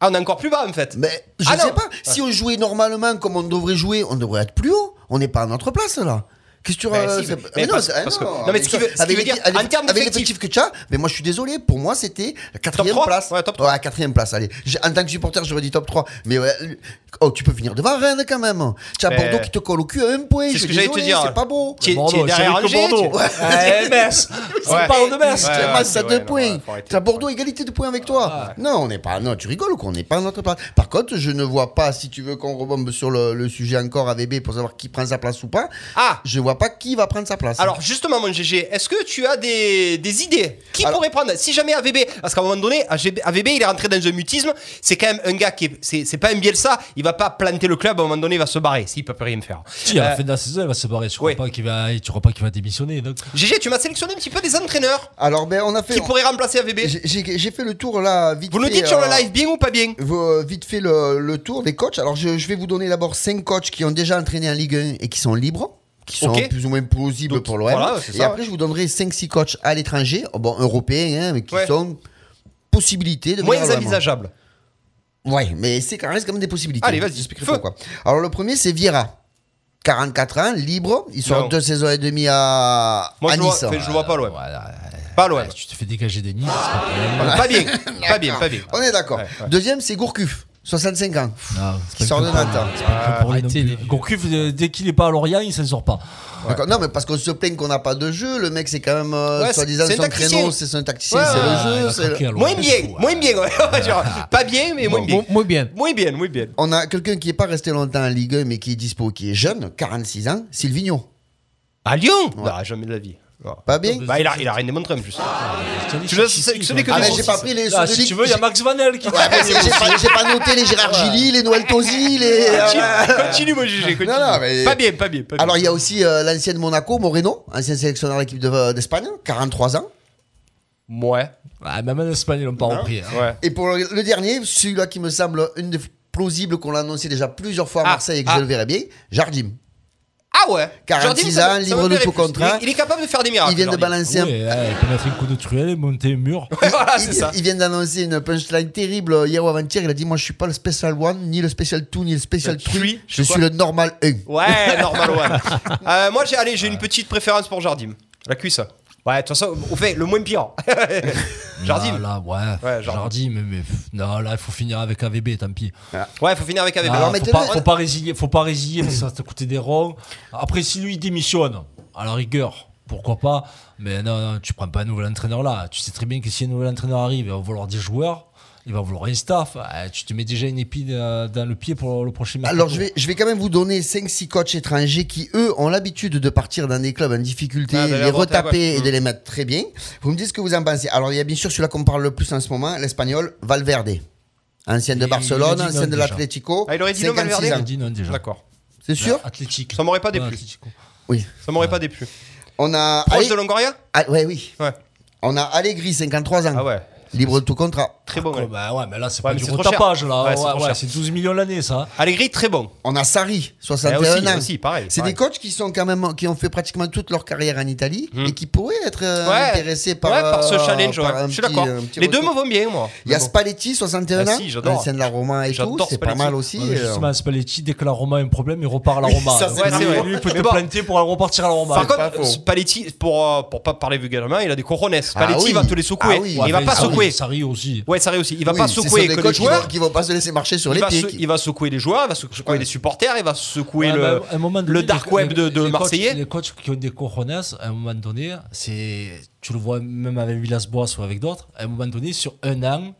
Ah, on est encore plus bas en fait. Mais je Ah sais non. pas. Si on jouait normalement comme on devrait jouer, on devrait être plus haut. On n'est pas à notre place là. Qu'est-ce que tu euh, si, c'est- mais- mais non, parce- c'est- parce que- non, non, mais avec ce qui veut- ce qui avec veut dire, avec- en termes avec d'effectifs. l'effectif que tu as, mais moi je suis désolé, pour moi c'était la quatrième 3? place. Ouais, top 3. Ouais, quatrième place, allez. En tant que supporter, j'aurais dit top 3. Mais ouais, oh, tu peux finir devant Rennes quand même. Tu as Mais- Bordeaux qui te colle au cul à un point. C'est ce que j'allais te dire. C'est pas beau. Tu es- derrière Angers. Bordeaux. tu- Eh, Metz. On parle de Metz. Tu Ouais, as ouais, masse à deux non, points. Tu as Bordeaux égalité de points avec toi. Non, on n'est pas. Non, tu rigoles ou qu'on n'est pas à notre place. Par contre, je ne vois pas, si tu veux qu'on rebombe sur le, le sujet encore AVB pour savoir qui prend sa place ou pas, Ah je vois pas qui va prendre sa place. alors justement mon GG, est-ce que tu as des, des idées Qui Alors- pourrait prendre Si jamais AVB, parce qu'à un moment donné, AGB AVB il est rentré dans un mutisme, c'est quand même un gars qui est, c'est, c'est pas un Bielsa, il va pas planter le club, à un moment donné il va se barrer, s'il peut plus rien faire. Si, à la Euh, fin de la saison, il va se barrer. Tu ouais. crois pas qu'il va, tu crois pas qu'il va démissionner. Donc. GG, tu m'as sélectionné un petit peu des entraîneurs Alors, ben, on a fait. qui pourraient remplacer AVB. J'ai- J'ai j'ai fait le tour là, vite Vous nous fait, dites sur le euh, live bien ou pas bien euh, Vite fait le, le tour des coachs. Alors, je, je vais vous donner d'abord 5 coachs qui ont déjà entraîné en Ligue 1 et qui sont libres. Qui sont plus ou moins plausibles Donc, pour l'OM. voilà, et ça, après, je vous donnerai 5-6 coachs à l'étranger, oh, bon, européens, hein, mais qui Ouais. sont possibilités de Moins à l'OM. envisageable. Ouais, mais c'est quand même des possibilités. Allez, vas-y, J'expliquerai feu. pourquoi. Alors, le premier, c'est Vieira. 44 ans, libre. Il sort Non. deux saisons et demie à, Moi à je, vois, Nice. fait, je vois pas l'OM. Voilà. Pas l'OM. Ouais, tu te fais dégager des nids, c'est pas bien, pas bien, pas bien. On est d'accord. Ouais, ouais. Deuxième, c'est Gourcuff. 65 ans. Non, Qui c'est sort de Nantes. lui. C'est pas que pour lui non Arrêtez plus. les- Gourcuff, euh, dès qu'il est pas à Lorient, il s'en sort pas. D'accord. Non, mais parce qu'on se plaint qu'on n'a pas de jeu. Le mec, c'est quand même, euh, Ouais, soi-disant, c'est un son tacticien. créneau, c'est son tacticien, Ouais, c'est ouais, le jeu. c'est le-. Moins bien, moins bien. ouais. Genre, pas bien, mais moins bien. Muy bien. Moins bien, moins bien. On a quelqu'un qui n'est pas resté longtemps en Ligue 1, mais qui est dispo, qui est jeune, 46 ans, Silvigno. À Lyon Bah, jamais de la vie. Pas bien Bah, il a, il a rien démontré en plus. Dis, Tu veux si, c'est- que. Ah, mais j'ai pas pris les. Ah, si tu veux, il y a Max Vanel qui c'est- j'ai pas, j'ai pas noté les Gérard Gilly, les Noël Tosi, les. Continue, euh, continue, mon GG, continue. Non, non, mais- Pas bien, pas bien, pas bien. Alors, il y a aussi euh, l'ancien de Monaco, Moreno, ancien sélectionneur de l'équipe de- d'Espagne, 43 ans. Ouais. Ah, même en Espagne, ils l'ont pas repris. hein. Ouais. Et pour le, le dernier, celui-là qui me semble une des plausibles qu'on a annoncé déjà plusieurs fois à Ah, Marseille et que ah. je le verrai bien, Jardim. Ah ouais 46 Jardim, ça me- ans, libre de tout contrat. Il, il est capable de faire des miracles. Il vient de balancer un ouais, il peut mettre un coup de truelle et monter un mur. voilà, il, c'est vient- ça. il vient d'annoncer une punchline terrible hier ou avant-hier. Il a dit Moi, je suis pas le Special One, ni le Special 2, ni le Special Le 3. three, Je suis le Normal 1. Ouais, normal one. Euh, moi, j'ai allez, j'ai une petite préférence pour Jardim. La cuisse. Ouais, de toute façon, au fait, le moins pire. Jardim. Là, là, ouais. Ouais, Jardim. Mais, mais pff, non, là, il faut finir avec AVB, tant pis. Ouais, faut finir avec AVB. Ah, Alors, faut, pas, faut pas résilier, faut pas résilier que ça va te coûter des ronds. Après, si lui il démissionne, à la rigueur, pourquoi pas. Mais non, non, tu prends pas un nouvel entraîneur là. Tu sais très bien que si un nouvel entraîneur arrive, il va vouloir des joueurs. Il va vouloir un staff. Ah, tu te mets déjà une épine euh, dans le pied pour le prochain match. Alors, je vais, je vais quand même vous donner 5-6 coachs étrangers qui, eux, ont l'habitude de partir dans des clubs en difficulté, Ah, de les retaper et de les mettre très bien. Vous me dites ce que vous en pensez. Alors, il y a bien sûr celui-là qu'on me parle le plus en ce moment, l'espagnol Valverde. Ancien de Barcelone, ancien non de l'Atlético. Ah, il aurait dit non, 56 Valverde ans. Il dit non déjà. D'accord. C'est sûr Athlétique. Ça m'aurait pas déplu. Atlético. Oui. Ça m'aurait pas déplu. On a. Proche allez- de Longoria Ah, ouais, oui. Ouais. On a Allegri, 53 ans. Ah ouais. Libre de tout contrat. Très bon. Ouais. bah ouais, mais là, c'est Ouais, pas mais du c'est trop cher. retapage, là. Ouais, c'est Ouais, trop ouais, cher. c'est 12 millions l'année, ça. Allegri, très bon. On a Sarri, Eh, 61 aussi, ans. aussi, pareil. C'est pareil. des coachs qui sont quand même qui ont fait pratiquement toute leur carrière en Italie Hmm. et qui pourraient être euh, Ouais. intéressés par, ouais, par ce euh, challenge. par ouais. un Je suis petit- d'accord. un petit Les deux retour. me vont bien, moi. Il y a Mais bon. Spalletti, 61 Ah ans, si, j'adore. ancien de la Roma et tout, J'adore c'est pas Spalletti. mal aussi. Ouais, euh. justement, Spalletti, dès que la Roma a un problème, il repart à la Roma. Ça, Donc, c'est Ouais, c'est vrai. Lui, il peut Mais te bon. planter pour repartir à la Roma. Par contre. Spalletti, pour, euh, pour pas parler vulgairement, il a des cojones. Spalletti oui. va te les secouer. Ah oui. il va pas Sarri- secouer. Sarri aussi. Ouais, ça réussit. Il va Oui, pas secouer que les coachs qui vont, joueurs. qui vont pas se laisser marcher sur Il les va, pieds. il va secouer les joueurs, il va secouer les supporters, il va secouer Ouais, le, dark les- web de, de les coachs- Marseillais. les coachs qui ont des cojones, à un moment donné, c'est, tu le vois même avec Villas-Boas ou avec d'autres, à un moment donné, sur un an,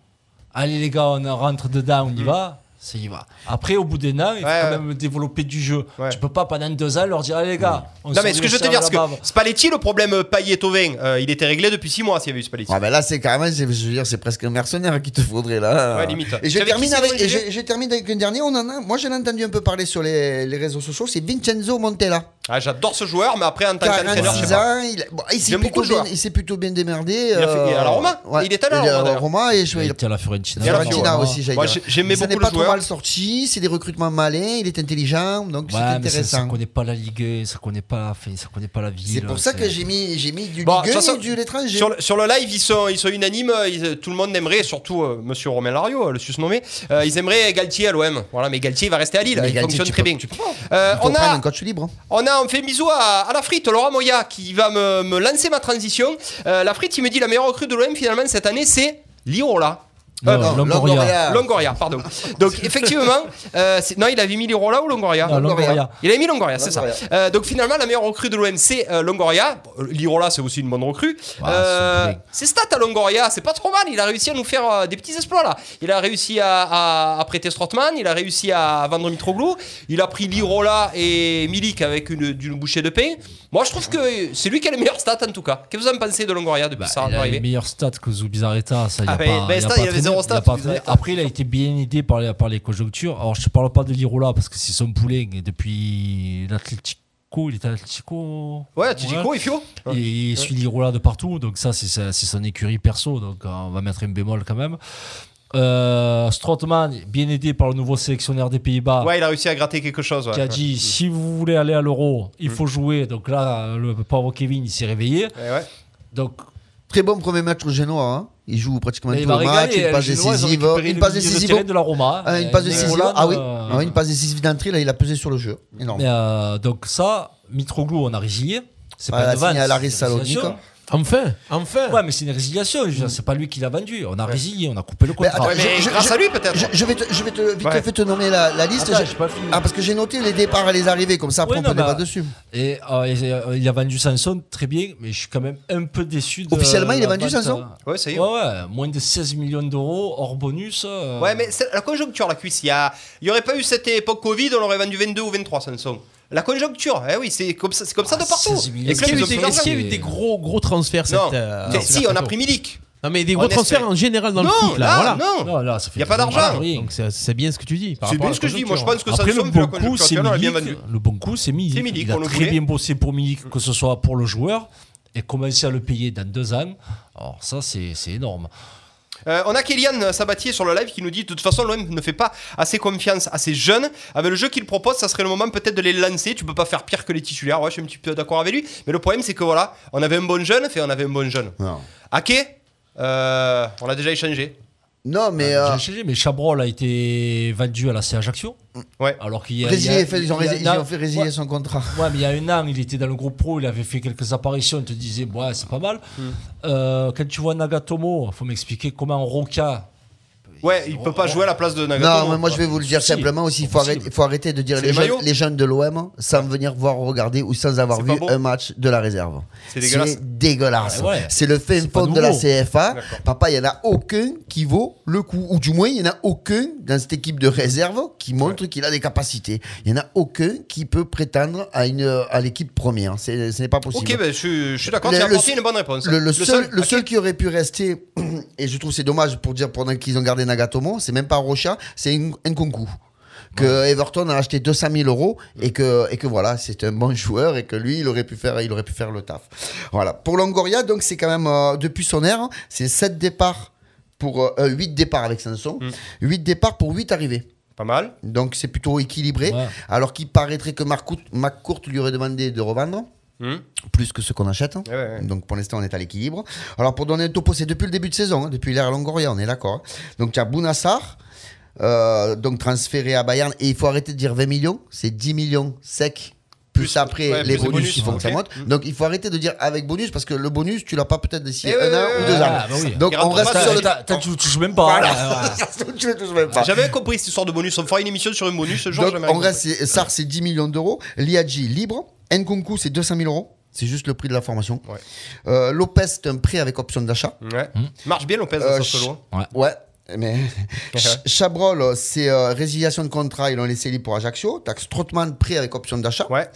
allez les gars, on rentre dedans, on y va. Ça y va. Après, au bout d'un an, il faut. Ouais, quand ouais. même développer du jeu. Ouais. Tu peux pas pendant deux ans leur dire, allez les gars, on Non mais ce que je veux te dire, c'est que. Spalletti, le problème Payet-Ovin, euh, il était réglé depuis 6 mois s'il y avait eu Spalletti. Ah ben là c'est carrément, je veux dire, c'est presque un mercenaire qu'il te faudrait là. Ouais, limite. Et je termine avec, et je, je termine avec un dernier. On en a, moi j'en ai entendu un peu parler sur les, les réseaux sociaux. C'est Vincenzo Montella. Ah, J'adore ce joueur, mais après en tant qu'entraîneur, je sais 46 pas. ans, il, bon, il s'est plutôt, bien- joueur. il s'est plutôt bien démerdé. a fait- à la Roma Il était à la Roma, Il il, était à la Fiorentina. Aussi, j'aimais beaucoup le joueur. Mal sorti, c'est des recrutements malins, il est intelligent, donc Ouais, c'est mais ça, ça intéressant. connaît pas la Ligue, ça connaît pas, enfin, ça connaît pas la ville. C'est pour ça que j'ai mis, j'ai mis du Bon, Ligue de toute 1 façon, et du l'étranger. Sur le, sur le live, ils sont, ils sont unanimes. ils- tout le monde aimerait, surtout euh, Monsieur Romain Lario, le susnommé. euh, ils aimeraient Galtier à l'OM. Voilà, mais Galtier il va rester à Lille. Mais il Galtier, fonctionne très peux- bien. tu peux Euh, on a, un coach libre. on a, on fait bisou à, à la frite, Laurent Moya, qui va me, me lancer ma transition. Euh, la frite, il me dit la meilleure recrue de l'OM finalement cette année, c'est Lirola. Non, non, Longoria. Longoria. Longoria, pardon. Donc effectivement, euh, non, il avait mis Lirola ou Longoria Non, Longoria. Il avait mis Longoria, c'est ça. Euh, donc finalement, la meilleure recrue de l'OM, c'est euh, Longoria. Bon, Lirola, c'est aussi une bonne recrue. Ouais, Euh, c'est stats à Longoria, c'est pas trop mal. Il a réussi à nous faire euh, des petits exploits là. Il a réussi à, à- à prêter Strootman, il a réussi à vendre Mitroglou, il a pris Lirola et Milik avec une, d'une bouchée de pain. Moi, je trouve que c'est lui qui a les meilleures stats en tout cas. Qu'est-ce que vous en pensez de Longoria depuis Bah, ça il a les arrivé meilleurs stats que Zubizarreta, ça Ah, a mais- pas. mais il a stats, pas zéro. Après, il a été bien aidé par les, par les conjonctures. Alors, je te parle pas de Lirola parce que c'est son poulet et depuis l'Atlético, il était à l'Atlético. Ouais, Tijico et Fio. Et il suit Lirola de partout, donc ça, c'est son écurie perso, donc euh, on va mettre un bémol quand même. Euh, Strootman, bien aidé par le nouveau sélectionneur des Pays-Bas, Ouais, il a réussi à gratter quelque chose. ouais. qui a dit si vous voulez aller à l'Euro, il faut jouer. Donc là, le pauvre Kevin, il s'est réveillé. Ouais, ouais. Donc Très bon premier match au Génois. hein. Il joue pratiquement tous les matchs, une passe ils ont décisive. Une passe de décisive. de la Roma. Ah, une passe Euh, décisive. Nainggolan, Ah oui, euh, Ah, une passe décisive d'entrée, là, il a pesé sur le jeu. Énorme. Euh, donc ça, Mitroglou, on a résilié. C'est Ah, pas vente, signé à résiliation. Salonique. Enfin, enfin. Ouais, mais c'est une résiliation. je veux dire, C'est pas lui qui l'a vendu. On a résilié, on a coupé le Mais contrat. attends, mais je- je- grâce je- à lui, peut-être. Je, je vais te, je vais te vite Ouais. fait te nommer la, la liste. Attends, Je- j'ai pas fini. ah, parce que j'ai noté les départs et les arrivées, comme ça après on peut non, bah, débattre dessus. Et euh, et, euh, il a vendu Sanson très bien, mais je suis quand même un peu déçu. De Officiellement, il la est vendu, vente, Sanson euh, Ouais, ça y est. Ouais, ouais, moins de 16 millions d'euros hors bonus. euh, Ouais, mais c'est la conjoncture, la cuisse. Il y, a... il y aurait pas eu cette époque Covid, on aurait vendu 22 ou 23 Samsung. La conjoncture, eh oui, c'est comme ça, c'est comme ça de partout. 16 millions. Les Est-ce qu'il y, a eu des- gros, gros transferts cette, Non, euh, si, on a pris Milik. Non, mais des gros transferts en général dans non, le foot, là. là, voilà. non. Non, là, ça fait Y a pas d'argent. Donc c'est c'est bien ce que tu dis. par C'est bien ce que je dis. Moi, je pense que Après, Samsung, le bon coup, c'est. Le bon coup, c'est Milik. C'est Milik, Il a très bien bossé pour Milik, que ce soit pour le joueur, et commencer à le payer dans deux ans. Alors, ça, c'est énorme. Euh, on a Kélian Sabatier sur le live qui nous dit de toute façon l'OM ne fait pas assez confiance à ces jeunes. Avec le jeu qu'il propose, ça serait le moment peut-être de les lancer. Tu peux pas faire pire que les titulaires. Ouais, je suis un petit peu d'accord avec lui. Mais le problème c'est que voilà, on avait un bon jeune, fait on avait un bon jeune. Non, Ake, euh, on l'a déjà échangé. Non mais J'ai euh, changé, mais Chabrol a été vendu à la C Ajaccio. Ouais. Alors qu'il y a. résilié, il y a- fait- ils, ont il y a- résilié- ils ont fait résilier Ouais. son contrat. Ouais, mais il y a un an, il était dans le groupe pro, il avait fait quelques apparitions, on te disait, ouais, c'est pas mal. Hmm. Euh, quand tu vois Nagatomo, il faut m'expliquer comment Roca, Ouais, il peut pas jouer à la place de Nagatomo. Non, mais moi je vais vous le dire simplement aussi, il faut arrêter, il faut arrêter de dire C'est les les jeunes, maillots les jeunes de l'OM sans venir voir regarder ou sans avoir C'est vu un match de la réserve. C'est dégueulasse. dégueulasse. Ah ouais. C'est le fin C'est fond de la. CFA. Papa, il y en a aucun qui vaut le coup, ou du moins il y en a aucun dans cette équipe de réserve qui montre qu'il a des capacités. Il y en a aucun qui peut prétendre à une à l'équipe première. C'est ce n'est pas possible. Ok, ben, je, suis- je suis d'accord, tu apporté une bonne réponse. Le, le seul, le seul qui aurait pu rester, et je trouve c'est dommage pour dire pendant qu'ils ont gardé Nagatomo, c'est même pas Rocha, c'est N- Nkunku. Que Everton a acheté 200 000 euros et que, et que voilà, c'est un bon joueur et que lui, il aurait pu faire, il aurait pu faire le taf. Voilà. Pour Longoria, donc c'est quand même, euh, depuis son ère, c'est 7 départs pour, euh, 8 départs avec Sanson, Mm. 8 départs pour 8 arrivées. Pas mal. Donc c'est plutôt équilibré. Ouais. Alors qu'il paraîtrait que McCourt lui aurait demandé de revendre Hmm. plus que ce qu'on achète. Ouais, ouais, ouais. Donc pour l'instant, on est à l'équilibre. Alors pour donner un topo, c'est depuis le début de saison, hein, depuis l'ère Longoria, on est d'accord. hein. Donc tu as Bounassar, euh, donc transféré à Bayern, et il faut arrêter de dire 20 millions, c'est 10 millions secs. Plus, Plus- après ouais, les plus bonus, bonus, qui font que ça monte. Donc il faut arrêter de dire avec bonus parce que le bonus, tu l'as pas peut-être d'ici Eh un an ou deux ans. Ah, bah oui. Donc on reste sur le. T'as- t'as- Tu le touches même pas. J'avais compris cette histoire de bonus. On fera une émission sur un bonus ce jour. Donc, on reste, Sar, c'est 10 millions d'euros. Liadji, libre. Nkunku, c'est 200 000 euros. C'est juste le prix de la formation. Ouais. Euh, Lopez, c'est un prêt avec option d'achat. Ouais. Marche bien Lopez Euh, dans ce lot. Ouais. Mais Ch- Chabrol, c'est euh, résiliation de contrat, ils l'ont laissé libre pour Ajaccio. T'as Strootman, prêt avec option d'achat. Ouais.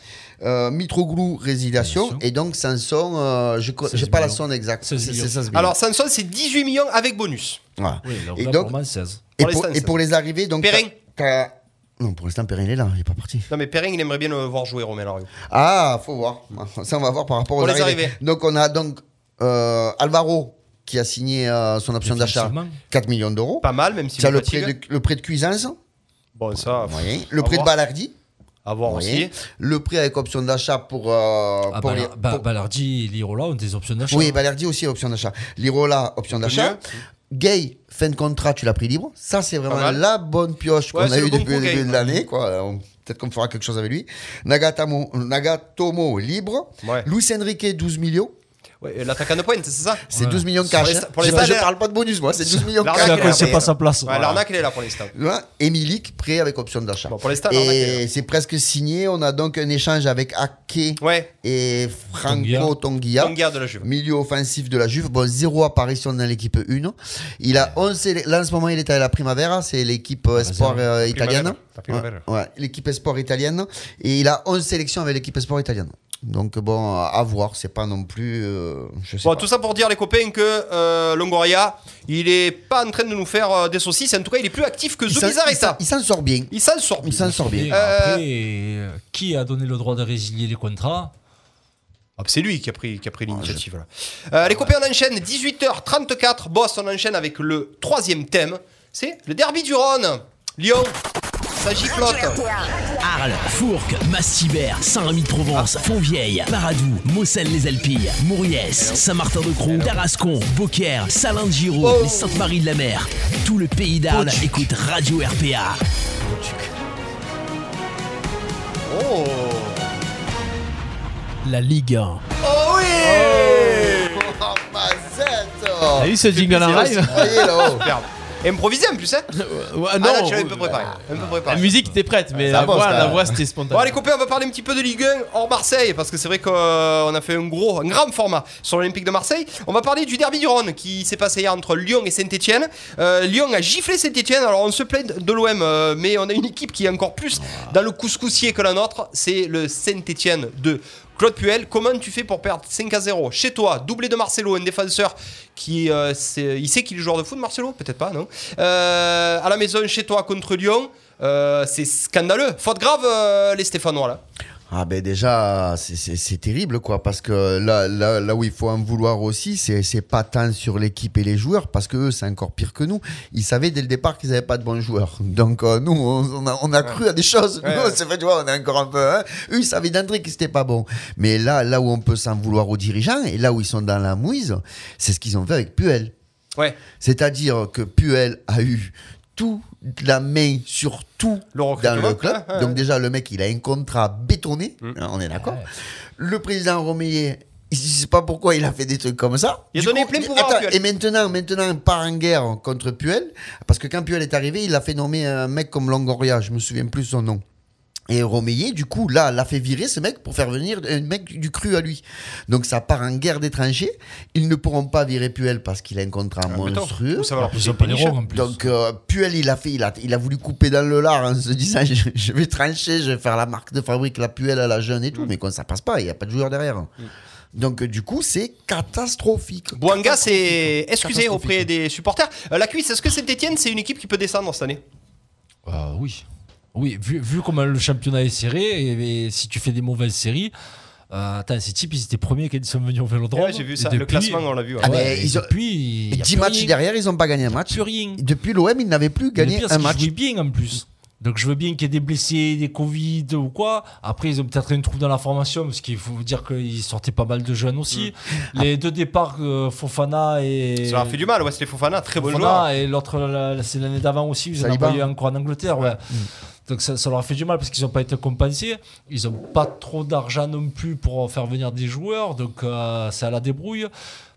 Euh, Mitroglou, résiliation. Et donc, Sanson, euh, je n'ai 16 pas la somme exacte. 16 C'est millions. c'est 16 millions. Alors Samson, c'est 18 millions avec bonus. Voilà. Oui, donc Et donc- pour moi, 16. et, pour et pour les arrivées, donc. Perrin. t'as- t'as- Non, pour l'instant, Perrin il est là, il est pas parti. Non mais Perrin, il aimerait bien le voir jouer Romain Lario. Ah, faut voir. Ça, on va voir par rapport aux les arrivées. Donc, on a donc euh, Alvaro qui a signé euh, son option d'achat Définitivement. 4 millions d'euros. Pas mal, même si as le le prêt, de, le prêt de Cuisance, Bon ça, moyen. le prêt de voir. Balardi, à voir aussi. le prêt avec option d'achat pour. euh, Ah, pour les- pour- Balardi et Lirola ont des options d'achat. oui, Balardi aussi option d'achat. Lirola, option d'achat. Gay, fin de contrat, tu l'as pris libre. Ça, c'est vraiment la bonne pioche qu'on a eue bon depuis le début de l'année. quoi. Peut-être qu'on fera quelque chose avec lui. Nagatamo, Nagatomo, libre. Ouais. Luis Enrique, 12 millions. Ouais, L'attaquant de pointe, c'est ça C'est Ouais. 12 millions de Pour cash. les- pour les J'ai pas- je salaires. parle pas de bonus, moi. C'est 12 millions de L'arnaque, cash. À est c'est pas sa place. Ouais, l'arnaque, elle est là pour l'instant. Milik, prêt avec option d'achat. Bon, pour l'instant, l'arnaque, et c'est presque signé. On a donc un échange avec Ake Ouais, et Franco Tongia. Tongia. Tonga de la Juve. Milieu offensif de la Juve. Bon, zéro apparition dans l'équipe 1. Il a 11 séle- Là, en ce moment, il est à la Primavera. C'est l'équipe euh, espoir euh, italienne. La Primavera. Ouais, l'équipe espoir italienne. Et il a 11 sélections avec l'équipe espoir italienne. Donc, bon, à voir. C'est pas non plus. euh, je sais Bon, pas. tout ça pour dire les copains que euh, Longoria, il est pas en train de nous faire euh, des saucisses. En tout cas, il est plus actif que Il s'en- il s'en- Zubizarreta. il s'en sort bien. Il s'en sort. Il s'en sort bien. Et Après, euh, qui a donné le droit de résilier les contrats? Ah, c'est lui qui a pris, qui a pris l'initiative. là. Euh, les copains, on enchaîne 18h34. Boss, on enchaîne avec le troisième thème. C'est le derby du Rhône. Lyon, ça giflotte. Arles, Fourques, Massibert, Saint-Rémy-de-Provence, Fontvieille, Paradou, Mossel-les-Alpilles, Mauriès, Saint-Martin-de-Croix, Tarascon, Beaucaire, Salin-de-Giraud, Oh. les Saintes-Maries de la Mer. Tout le pays d'Arles écoute Radio RPA. Oh. La Ligue 1. Oh oui Oh, Mazette T'as vu ce jingle en live. Superbe. Improvisé en plus, hein Ouais, Ah Non, là, tu avais un peu préparé. Un peu la préparé. musique était prête, mais Ça la voix, là. la voix c'était Bon, spontané. allez, copains, on va parler un petit peu de Ligue 1 hors Marseille, parce que c'est vrai qu'on a fait un gros, un grand format sur l'Olympique de Marseille. On va parler du derby du Rhône qui s'est passé hier entre Lyon et Saint-Etienne. Lyon a giflé Saint-Etienne, alors on se plaint de l'OM, euh, mais on a une équipe qui est encore plus dans le couscoussier que la nôtre. C'est le Saint-Etienne de Claude Puel. Comment tu fais pour perdre 5 à 0 chez toi, doublé de Marcelo, un défenseur qui. euh, sait qu'il est joueur de foot, Marcelo Peut-être pas, non Euh, À la maison, chez toi contre Lyon. euh, c'est scandaleux. Faute grave, les Stéphanois là. Ah ben déjà, c'est- terrible quoi, parce que là, là, là où il faut en vouloir aussi, c'est c'est pas tant sur l'équipe et les joueurs, parce que eux, c'est encore pire que nous. Ils savaient dès le départ qu'ils n'avaient pas de bons joueurs. Donc euh, nous, on, a, on a cru à des choses. Ouais, nous, ouais. c'est fait, tu vois, on est encore un peu... Hein. Eux, ils savaient d'entrée que c'était pas bon. Mais là, là où on peut s'en vouloir aux dirigeants, et là où ils sont dans la mouise, c'est ce qu'ils ont fait avec Puel. Ouais. C'est-à-dire que Puel a eu toute la main sur tout Le dans le club. ouais, ouais, Donc ouais. déjà, le mec, il a un contrat bétonné. Mm. On est d'accord. Le président Romeyer, Je sais pas pourquoi il a fait des trucs comme ça. Il a donné coup, plein de pouvoir à attends, Puel. Et maintenant, maintenant, on part en guerre contre Puel. Parce que quand Puel est arrivé, il a fait nommer un mec comme Longoria. Je me souviens plus son nom. Et Romeyer, du coup, là, l'a fait virer ce mec pour faire venir un mec du cru à lui. Donc ça part en guerre des tranchées. Ils ne pourront pas virer Puel parce qu'il a un contrat Ah, monstrueux. ça va le pas en plus. Donc euh, Puel, il a fait, il a, il a voulu couper dans le lard en se disant je, je vais trancher, je vais faire la marque de fabrique, la Puel à la jeune et Mm. tout, mais quand ça passe pas, il n'y a pas de joueur derrière. Donc euh, du coup, c'est catastrophique. Bouanga s'est excusé auprès des supporters. Euh, la cuisse, est-ce que Saint-Etienne, c'est une équipe qui peut descendre cette année? Euh, oui. Oui, vu, vu comment le championnat est serré, et, et si tu fais des mauvaises séries. euh, attends, ces types, ils étaient premiers quand ils sont venus au vélodrome. Ouais, j'ai vu ça. Le classement, on l'a vu, ouais. Ah, ouais, mais et ils ont- depuis, il y a 10 plus matchs rien. derrière, ils n'ont pas gagné un match. Plus rien. Depuis l'OM, ils n'avaient plus gagné pire, un match. jouaient bien en plus. Donc je veux bien qu'il y ait des blessés, des Covid ou quoi. Après, ils ont peut-être un trou dans la formation parce qu'il faut dire qu'ils sortaient pas mal de jeunes aussi. Les deux départs, euh, Fofana et. Mm. Ça leur a fait du mal, Wesley Fofana, très bon Fofana, joueur. Et l'autre, la- la- c'est l'année d'avant aussi, ils ont envoyé encore en Angleterre. Ouais. Donc ça, ça leur a fait du mal parce qu'ils n'ont pas été compensés. Ils n'ont pas trop d'argent non plus pour faire venir des joueurs. Donc euh, c'est à la débrouille.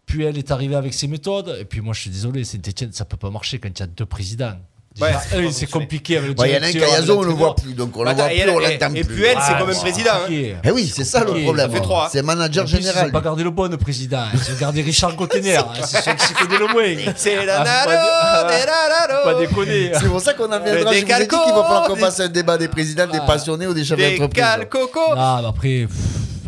Puis elle est arrivée avec ses méthodes. Et puis moi, je suis désolé, Saint-Etienne, ça peut pas marcher quand il y a deux présidents. Ouais, Déjà, c'est compliqué avec le Ouais, Il y en a un Cayazo, on le l'entraîneur. voit plus, donc on le Attends, voit et plus, on elle- l'entend et plus. Puel, c'est Ouais, quand même président. hein. Eh oui, c'est ça le problème. hein. C'est manager plus, général. Ils ont pas gardé le bon, le président. Ils ont gardé Richard Gottener. hein, c'est celui qui connaît le moins. C'est la Ah, pas des déconner. C'est pour ça qu'on en viendra. Des Je vous ai dit qu'il va falloir qu'on des- fasse un débat des présidents, des Ah. passionnés ou des chefs Des d'entreprise. calcocos. Non, mais après.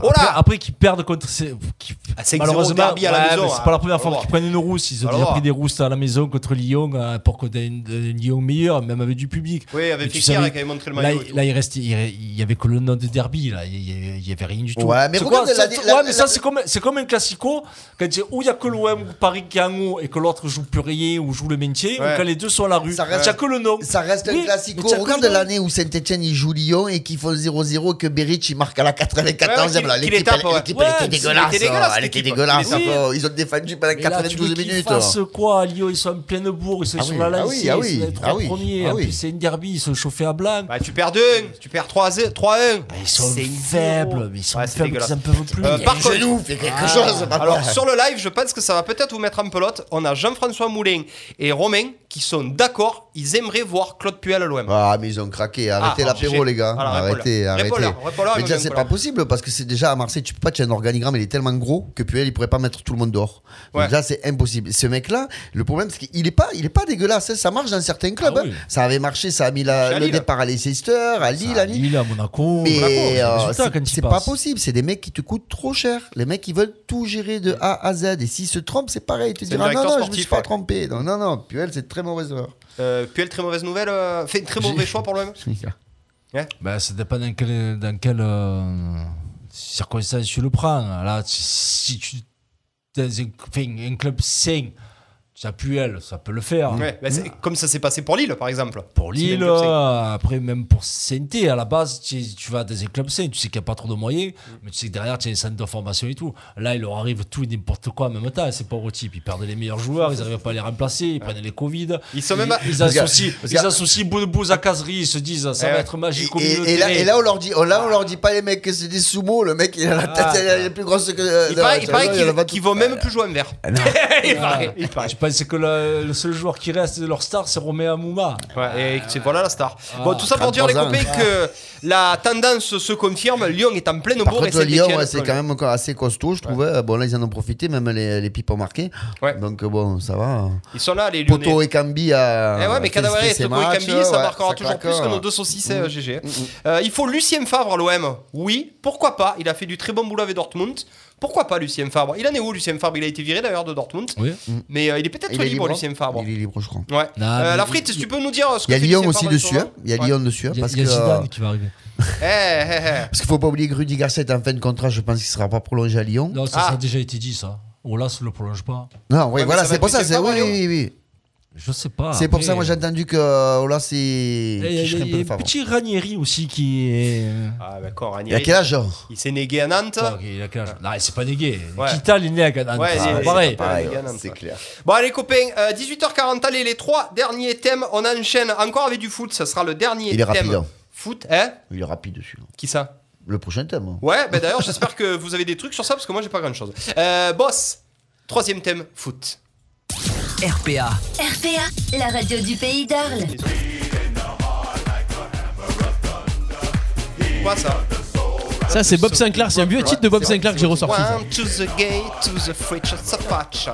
Oh là après, après qu'ils perdent contre. ces- qui- Ah, 5-0 malheureusement, derby à la ouais, maison, mais c'est hein. pas la première fois qu'ils prennent une rousse. Ils ont déjà pris des rousses à la maison contre Lyon euh, pour qu'on ait une, une Lyon meilleure, même avec du public. Oui, avec savais- qui avait montré le Là, maillot. tout. là, il restait, il, y avait que le nom de derby. Là, il y, avait rien du tout. Ouais, mais regarde quoi, la- la- ouais, mais la- ça c'est comme c'est comme un classico quand il y a- où il y a que l'OM ou Paris qui est en haut et que l'autre joue plus rien ou joue le maintien Ouais. ou quand les deux sont à la rue. Ça reste- a que le nom. Ça reste Oui, un classico. que Regarde l'année où Saint-Etienne il joue Lyon et qu'il faut 0-0 que Berich il marque à la 94e. Là. L'équipe, elle- ouais. l'équipe, Ouais, était dégueulasse. c'était dégueulasse, Elle était équipe. dégueulasse. Oui. oh. Ils ont défendu pendant Mais là, tu veux 92 qu'ils minutes. fassent quoi à Lyon Ils sont en pleine bourre, ils sont Ah sur oui, la ah lancée, oui, ah ils oui, ah oui, premiers. ah oui. c'est une derby, ils sont chauffés à blanc. Bah, tu perds 2 tu perds 3-1. 3-1. Ah, ils sont faibles, mais ils sont faibles, ils en peuvent plus. Euh, par contre, Genou, fait quelque Ah. chose. Alors sur le live, je pense que ça va peut-être vous mettre en pelote. On a Jean-François Moulin et Romain qui sont d'accord. Ils aimeraient voir Claude Puel à l'OM. Ah, mais ils ont craqué. Arrêtez Ah, l'apéro, les gars. Alors, arrêtez, arrêtez. Mais ils déjà, c'est pas possible parce que c'est déjà à Marseille, tu peux pas, tu as un organigramme, il est tellement gros que Puel, il pourrait pas mettre tout le monde dehors. Ouais. Donc là, c'est impossible. Ce mec-là, le problème, c'est qu'il est pas, il est pas dégueulasse. hein. Ça marche dans certains clubs. Ah hein. Ça avait marché, ça a mis la- le Lille. départ à Leicester, à Lille, à à Lille. Lille, à Monaco. Mais euh, c'est ils pas possible, c'est des mecs qui te coûtent trop cher. Les mecs qui veulent tout gérer de A à Z. Et s'ils se trompent, c'est pareil. Tu te diras non, directeur non, je me suis pas trompé. Non, non, non. Puel, c'est très mauvaise heure. Euh, Puel, très mauvaise nouvelle. euh, fait très mauvais choix pour l'OM. Ben, ça dépend dans quelle, dans quelle euh, circonstance tu le prends. Là, si- tu dans un, un club sain, ça Puel, ça peut le faire. Ouais, bah, c'est- Comme ça s'est passé pour Lille, par exemple. Pour C'est Lille, euh, après même pour saint à la base, tu, tu vas dans un club sain, tu sais qu'il n'y a pas trop de moyens, Mm. mais tu sais que derrière, tu as un centre de formation et tout. Là, il leur arrive tout et n'importe quoi en même temps, ces pauvres types. Ils perdent les meilleurs joueurs, ils n'arrivent pas à les remplacer, ils prennent les Covid. Ils sont même à- Ils, associent, ils associent à Caserie, ils se disent ça Eh va ouais. être magique au Et, milieu et là, terrain. et là, on leur dit, oh, là, on leur dit pas les mecs que c'est des sumo. Le mec, il a la tête, Ah. elle est plus grosse que. euh, Il paraît, ça paraît va, qu'ils elle va même plus jouer en vert. Ah, il paraît, pense que le, le seul joueur qui reste de leur star, c'est Romain Amouma. Ouais, et c'est voilà la star. Ah. bon, tout ça pour dire les 33 ans. copains que la tendance se confirme. Lyon est en pleine Par bourre Lyon, c'est quand même encore assez costaud, je trouvais. Bon, là, ils en ont profité, même les, les pipes ont marqué. Ouais. Donc, bon, ça va. Ils sont là, les Lyonnais. Poto et Cambi a. Eh ouais, mais fait et Toko et Cambi, ça marquera toujours plus que nos deux saucisses euh, GG. Euh, il faut Lucien Favre à l'OM. Oui, pourquoi pas Il a fait du très bon boulot avec Dortmund. Pourquoi pas Lucien Favre Il en est où Lucien Favre Il a été viré d'ailleurs de Dortmund. Oui. Mais euh, il est peut-être libre, libre. Lucien Favre. Il est libre, je crois. Ouais. Non, Euh, la frite, si il- tu peux nous dire ce que Il y a Lyon aussi ce dessus. hein. Il y a Ouais. Lyon dessus. hein, Il y a, Parce y a que. Zidane qui va arriver. Eh, eh, eh. Parce qu'il faut pas oublier que Rudy Garcia est en fin de contrat, je pense qu'il sera pas prolongé à Lyon. Non, ça, Ah. ça a déjà été dit, ça. Olas ne le prolonge pas. Non, oui, voilà, c'est pour ça. C'est- à Oui, oui, oui. Je sais pas. C'est pour ça, moi j'ai entendu que euh, là, c'est. Il y a, il y a- il a petit Ranieri aussi qui est. Ah, d'accord, Il a quel âge Il s'est négué à Nantes. Il a quel âge? Non, c'est pas négué. Ouais. Kita, il est né à Cannes. Ouais, c'est il est- pas pareil. pareil. ouais, Gannon, c'est clair. Bon allez copains, euh, 18h40, allez les trois derniers thèmes, on enchaîne encore avec du foot, ça sera le dernier Il est thème. rapide, hein. Foot, hein? Il est rapide dessus. Qui ça? Le prochain thème. Ouais, bah d'ailleurs, j'espère que vous avez des trucs sur ça parce que moi j'ai pas grand chose. Euh, boss, troisième thème, foot. RPA. RPA, la radio du pays d'Arles. Quoi ça Ça, c'est Bob Sinclair. C'est un vieux titre de Bob Sinclair que j'ai ressorti. ça. One to the gate, to the fridge, so patch.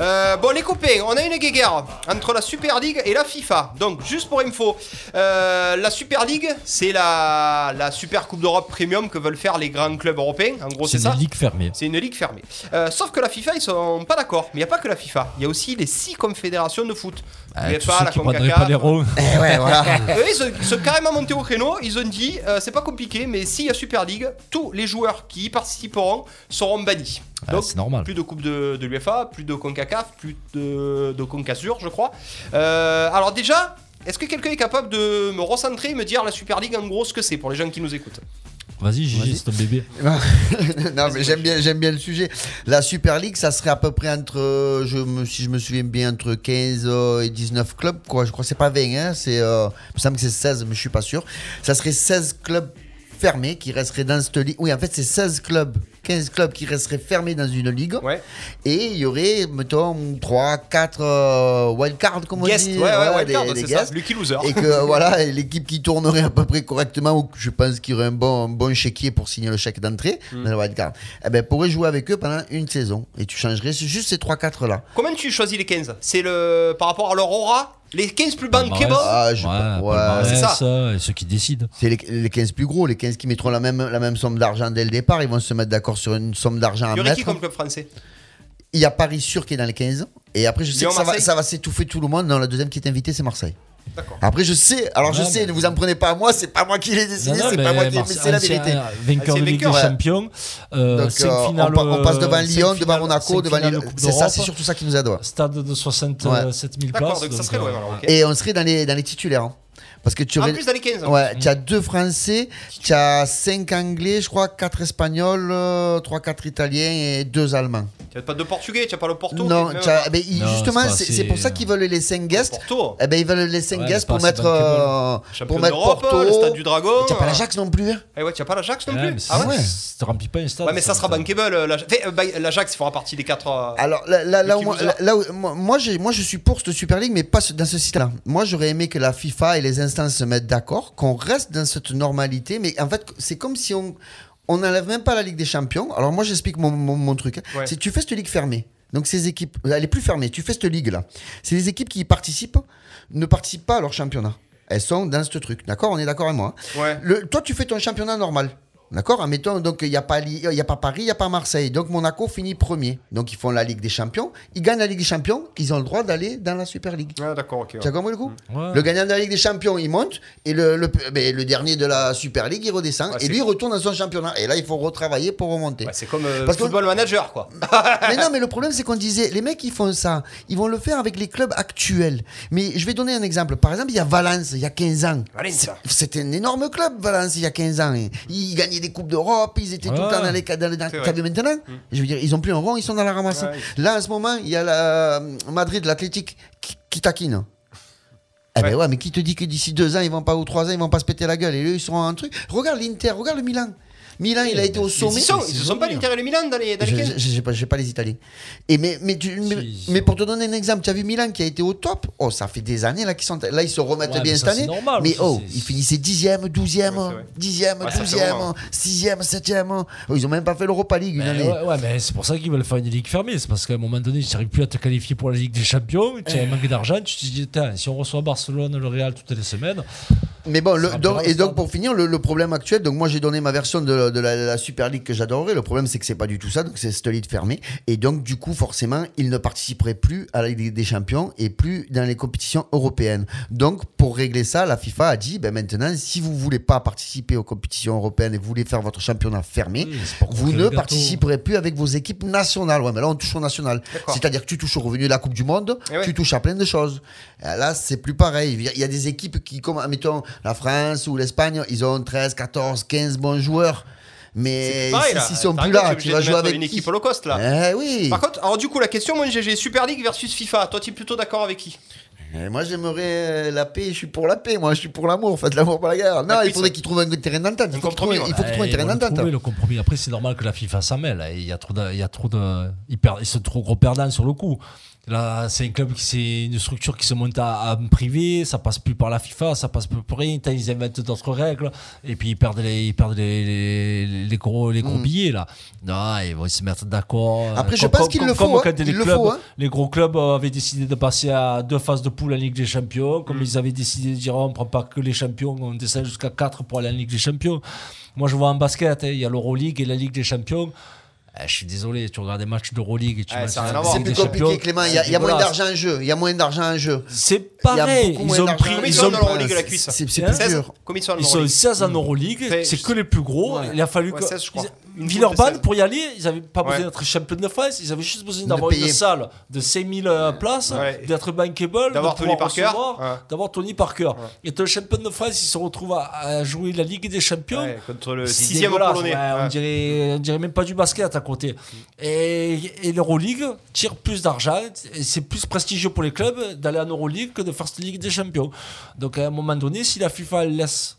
Euh, bon les copains, on a une guéguerre entre la Super League et la FIFA. Donc juste pour info, euh, la Super League c'est la, la Super Coupe d'Europe Premium que veulent faire les grands clubs européens. En gros c'est C'est ça. une ligue fermée. C'est une ligue fermée. Euh, sauf que la FIFA, ils sont pas d'accord. Mais il n'y a pas que la FIFA. Il y a aussi les six confédérations de foot. UEFA, tous ceux la qui CONCACAF. pas ronds. Eh ouais, voilà. Eux, ils, sont, ils sont carrément montés au créneau. Ils ont dit euh, c'est pas compliqué, mais s'il y a Super League, tous les joueurs qui y participeront seront bannis. Ah, Donc, c'est normal. plus de Coupe de, de l'UEFA, plus de CONCACAF, plus de, de CONCASUR, je crois. Euh, alors, déjà, est-ce que quelqu'un est capable de me recentrer et me dire la Super League en gros ce que c'est pour les gens qui nous écoutent? Vas-y, Gigi, c'est ton bébé. non, mais j'aime bien, j'aime bien le sujet. La Super League, ça serait à peu près entre, euh, je me, si je me souviens bien, entre 15 euh, et 19 clubs. Quoi. Je crois que c'est pas 20, hein, c'est, euh, il me semble que c'est 16, mais je suis pas sûr. Ça serait 16 clubs fermés qui resteraient dans cette ligue. Oui, en fait, c'est 16 clubs, 15 clubs qui resteraient fermés dans une ligue. Ouais. Et il y aurait, mettons, 3, 4 euh, wildcards, comme on dit. ouais, ouais, wildcard, c'est ça. Lucky Loser. Et que voilà, l'équipe qui tournerait à peu près correctement, ou je pense qu'il y aurait un bon, un bon chéquier pour signer le chèque d'entrée Mm. dans le wildcard, eh ben, pourrait jouer avec eux pendant une saison. Et tu changerais juste ces 3-4 là. Comment tu choisis les 15 C'est le par rapport à leur aura? Les 15 plus bankable Palmarès. Ah, je- Ouais, c'est ça. Et ceux qui décident. C'est les, les 15 plus gros, les 15 qui mettront la même, la même somme d'argent dès le départ. Ils vont se mettre d'accord sur une somme d'argent à Il y aurait qui comme club français? Il y a Paris sûr qui est dans les 15. Et après, je sais Lyon, que ça va, Marseille? ça va s'étouffer tout le monde. Non, la deuxième qui est invitée, c'est Marseille. Après, je sais, alors je Ouais, sais, mais- ne vous en prenez pas à moi, c'est pas moi qui l'ai décidé, c'est pas moi qui l'ai, mais c'est la vérité. Vainqueur de Ligue des. Champions. euh, Donc, euh, on passe devant euh, Lyon, devant Monaco, devant Lille. C'est ça, c'est surtout ça qui nous aide. ouais. Stade de 67 000 D'accord, places. donc ça serait loin euh, alors. Et on serait dans les, dans les titulaires. hein. Parce que tu En aurais- plus dans les 15. Ouais, tu as deux Français, tu as cinq Anglais, je crois, quatre Espagnols, euh, trois, quatre Italiens et deux Allemands. Tu n'as pas de Portugais, tu n'as pas le Porto non, as- même- ben, Non, justement, c'est pour ça qu'ils veulent les cinq guests. Porto. Eh ben, ils veulent les cinq Ouais, guests c'est pour mettre, euh, pour mettre Porto. le stade du Dragon. Tu n'as pas euh, l'Ajax non plus. hein Eh ouais, tu n'as pas l'Ajax non plus. Ah ouais Tu remplis pas un stade. Ouais, mais ça sera bankable. euh, l'Ajax. Euh, bah, L'Ajax fera partie des 4. Alors là, là, là où moi, loser. là- là où- moi, moi, j'ai- moi, je suis pour cette Super League, mais pas dans ce système-là. Moi, j'aurais aimé que la FIFA et les instances se mettent d'accord, qu'on reste dans cette normalité, mais en fait, c'est comme si on on n'enlève même pas la Ligue des Champions. Alors moi, j'explique mon, mon, mon truc. hein. Ouais. C'est tu fais cette ligue fermée. Donc ces équipes, elle est plus fermée. Tu fais cette ligue là. C'est les équipes qui y participent ne participent pas à leur championnat. Elles sont dans ce truc. D'accord? On est d'accord avec moi. hein. Ouais. Le, toi, tu fais ton championnat normal. D'accord Admettons, donc il n'y a, pas il y a pas Paris, il n'y a pas Marseille. Donc Monaco finit premier. Donc ils font la Ligue des Champions. Ils gagnent la Ligue des Champions. Ils ont le droit d'aller dans la Super League. Ah, d'accord, ok. Tu as compris le coup Ouais. Le gagnant de la Ligue des Champions, il monte. Et le, le, ben, le dernier de la Super League, il redescend. Ouais, et lui, il retourne dans son championnat. Et là, il faut retravailler pour remonter. Ouais, c'est comme euh, Parce que- football manager, quoi. mais non, mais le problème, c'est qu'on disait, les mecs, ils font ça. Ils vont le faire avec les clubs actuels. Mais je vais donner un exemple. Par exemple, il y a Valence, il y a 15 ans. Valencia. C'est- C'était un énorme club, Valence, il y a 15 ans. Ils gagnaient des Coupes d'Europe, ils étaient tout le temps dans les dans les- dans- C'est vrai. T'as vu maintenant Je veux dire, ils ont plus un rond, ils sont dans la ramasse. Ouais. Là, en ce moment, il y a la euh, Madrid, l'Athletic, qui, qui taquine. Eh ben Ouais. ouais, mais qui te dit que d'ici deux ans, ils vont pas, ou trois ans, ils vont pas se péter la gueule? Et eux, ils seront un truc. Regarde l'Inter, regarde le Milan. Milan, il a été au sommet. sont, ils c'est sont pas l'Inter et le Milan dans les, dans les Je- 15 je- J'ai pas, pas les Italiens. Et mais, mais, tu- mais, Si, mais si. pour te donner un exemple, tu as vu Milan qui a été au top. Oh, ça fait des années là qu'ils sont. Là, ils se remettent Ouais, bien cette ça, année. c'est normal mais aussi, oh, ils finissaient 10e, 12e, Ouais, c'est vrai. 10e, Ouais, ça fait 12e, longtemps. 6e, 7e. Oh, ils ont même pas fait l'Europa League une Mais année. ouais, ouais, mais c'est pour ça qu'ils veulent faire une ligue fermée. C'est parce qu'à un moment donné, tu n'arrives plus à te qualifier pour la Ligue des Champions. Tu as un manque d'argent. Tu te dis, Tiens, si on reçoit Barcelone, le Real toutes les semaines. Mais bon, le- donc- et donc pour finir, le, le problème actuel, donc moi j'ai donné ma version de, de la, la Super League que j'adorerais. Le problème c'est que c'est pas du tout ça, donc c'est cette ligue fermée. Et donc du coup, forcément, ils ne participeraient plus à la Ligue des Champions et plus dans les compétitions européennes. Donc pour régler ça, la FIFA a dit, ben maintenant, si vous voulez pas participer aux compétitions européennes et vous voulez faire votre championnat fermé, Oui, vous ne participerez plus avec vos équipes nationales. Ouais, mais là on touche au national. C'est-à-dire que tu touches au revenu de la Coupe du Monde, Eh ouais. tu touches à plein de choses. Euh, Là, c'est plus pareil. Il y a des équipes qui, comme, mettons, la France ou l'Espagne, ils ont 13, 14, 15 bons joueurs. Mais Pareil, là. s'ils sont plus là, tu vas jouer avec une qui équipe low cost là. Eh oui. Par contre, alors du coup, la question, moi, GG, Super League versus FIFA. Toi, tu es plutôt d'accord avec qui? Et moi, j'aimerais euh, la paix. Je suis pour la paix. Moi, je suis pour l'amour. Faites l'amour, pas la guerre. Non, La il faudrait qu'ils trouvent un terrain d'entente. Il faut qu'ils trouvent, un Eh, terrain ils d'entente. le compromis. Après, c'est normal que la FIFA s'en mêle. Il y a trop de, il y a trop de, ils perdent, ils sont trop gros perdants sur le coup. Là, c'est un club qui, c'est une structure qui se monte à, à privé. Ça passe plus par la FIFA, ça passe plus pour rien. Ils inventent d'autres règles. Et puis, ils perdent les, ils perdent les, les, les gros, les gros Mm. billets, là. Non, ils vont se mettre d'accord. Après, je pense comme- qu'il comme- le faut, quand hein. les le faut, hein. les gros clubs euh, avaient décidé de passer à deux phases de poule en Ligue des Champions, Mm. comme ils avaient décidé de dire on prend pas que les champions, on descend jusqu'à 4 pour aller en Ligue des Champions. Moi je vois en basket, hein, il y a l'Euroleague et la Ligue des Champions. Eh, je suis désolé, tu regardes des matchs d'Euroleague et tu Ouais, voir. C'est plus compliqué, Champions, Clément. Il y a, y a moins d'argent en jeu. Il y a moins d'argent en jeu. C'est Il y a pareil, ils ont pris, Combien ils ils sont ont la cuisse C'est C'est plus 16 dur. Combien ils sont en Ils sont Euroleague 16 en Euroleague, Fait- c'est que les plus gros. Ouais. Il a fallu Ouais, que. 16, je crois. ils- Une poule de Villeurbanne, 16. pour y aller, ils n'avaient pas besoin d'être champion de France, ils avaient juste besoin d'avoir une salle de 5000 euh, places, Ouais. d'être bankable, D'avoir Tony Parker. d'avoir Tony Parker. Et le champion de France, il se retrouve à, à jouer la Ligue des Champions. Ouais, contre le C'est sixième dégueulasse, polonais. ouais, On, dirait, on dirait même pas du basket côté. Et, et l'Euroleague tire plus d'argent. et C'est plus prestigieux pour les clubs d'aller en Euroleague que de faire cette Ligue des Champions. Donc à un moment donné, si la FIFA laisse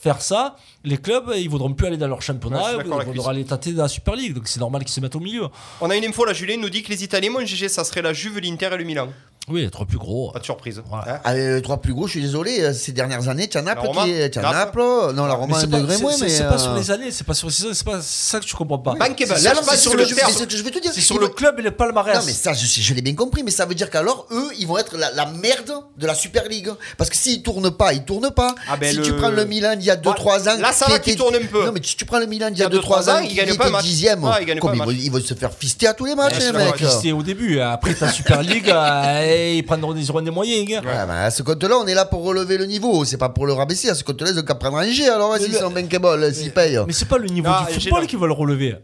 faire ça, les clubs ils voudront plus aller dans leur championnat, ils voudront aller tâter dans la Super League. Donc c'est normal qu'ils se mettent au milieu. On a une info là, Julien nous dit que les Italiens, mon GG, ça serait la Juve, l'Inter et le Milan. Oui, être plus gros. Pas de surprise. Voilà. Hein Ah, les trois plus gros, je suis désolé, euh, ces dernières années, tu as Naples qui est. Tu as Naples Naples, non, la Mais Roma moins, c'est- mais. c'est pas sur les années, c'est pas sur les saisons, c'est pas ça que tu comprends pas. Bankable. c'est Là, c'est sur le je vais te dire. C'est sur le club et le palmarès. Non, mais ça, je, l'ai bien compris, mais ça veut dire qu'alors, eux, ils vont être la, la merde de la Super League. Parce que s'ils tournent pas, ils tournent pas. Ah, ben, si le- tu prends le Milan il y a 2-3 ans. Là, ça qui va qu'il tourne un peu. Non, mais si tu prends le Milan il y a a 2-3 2-3 ans, il qui gagne pas match. 10ème. Ouais, il gagne Comme pas un ils, vont, se faire fister à tous les matchs, les c'est mecs. C'était au début. Après ta Super League, euh, ils prendront ils auront des moyens. hein. Ouais, bah, à ce compte-là, on est là pour relever le niveau. C'est pas pour le rabaisser. À ce compte-là, ils ont qu'à prendre un G. Alors, Mais s'ils sont bankable, s'ils payent. Mais c'est pas le niveau du football non. qui va le relever.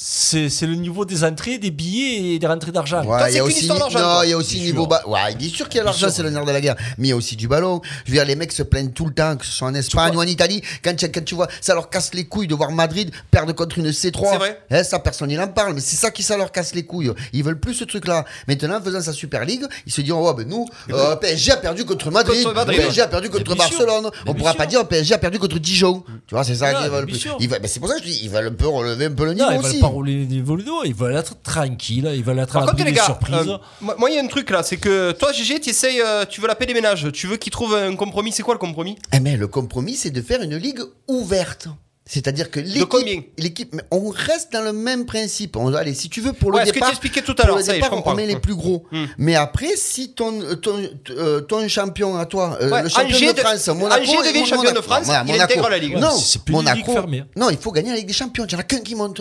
C'est c'est le niveau des entrées, des billets et des rentrées d'argent. Ouais, il y a aussi, non, il y a aussi niveau bas. Ouais, bien sûr qu'il y a l'argent, c'est le nerf de la guerre. Mais il y a aussi du ballon. Je veux dire, les mecs se plaignent tout le temps, que ce soit en Espagne ou en Italie. Quand tu, quand tu vois, ça leur casse les couilles de voir Madrid perdre contre une C3. C'est vrai. Hein, ça, personne il en parle. Mais c'est ça qui, ça leur casse les couilles. Ils veulent plus ce truc-là. Maintenant, en faisant sa Super League, ils se disent, oh, ben nous, euh, PSG a perdu contre Madrid. Contre Madrid, PSG a perdu contre. Barcelone. Mais On pourra pas dire, PSG a perdu contre Dijon. Tu vois, c'est ça qu'ils veulent. veulent- ben, c'est pour ça que je dis, ils veulent un peu relever un peu le niveau aussi. Pas rouler ils veulent être tranquilles, ils veulent être à contre, l'abri les des gars, surprises. euh, moi, il y a un truc là, c'est que toi, GG, tu essayes, euh, tu veux la paix des ménages, tu veux qu'ils trouvent un compromis. C'est quoi le compromis? Eh mais le compromis, c'est de faire une ligue ouverte. C'est-à-dire que l'équipe, l'équipe, on reste dans le même principe. On, allez, si tu veux pour le Ouais, ce que départ, tu expliquais tout à pour l'heure, le ça y est, je départ, comprends. on met les plus gros. Hmm. Mais après, si ton ton, euh, ton champion à toi, euh, Ouais, le champion Angers de de- France, Monaco, Angers devient champion de France, voilà, il Monaco. intègre la Ligue. Non, Ouais, c'est plus Monaco. ligue fermée. Non, il faut gagner la Ligue des Champions. Il n'y en a qu'un qui monte.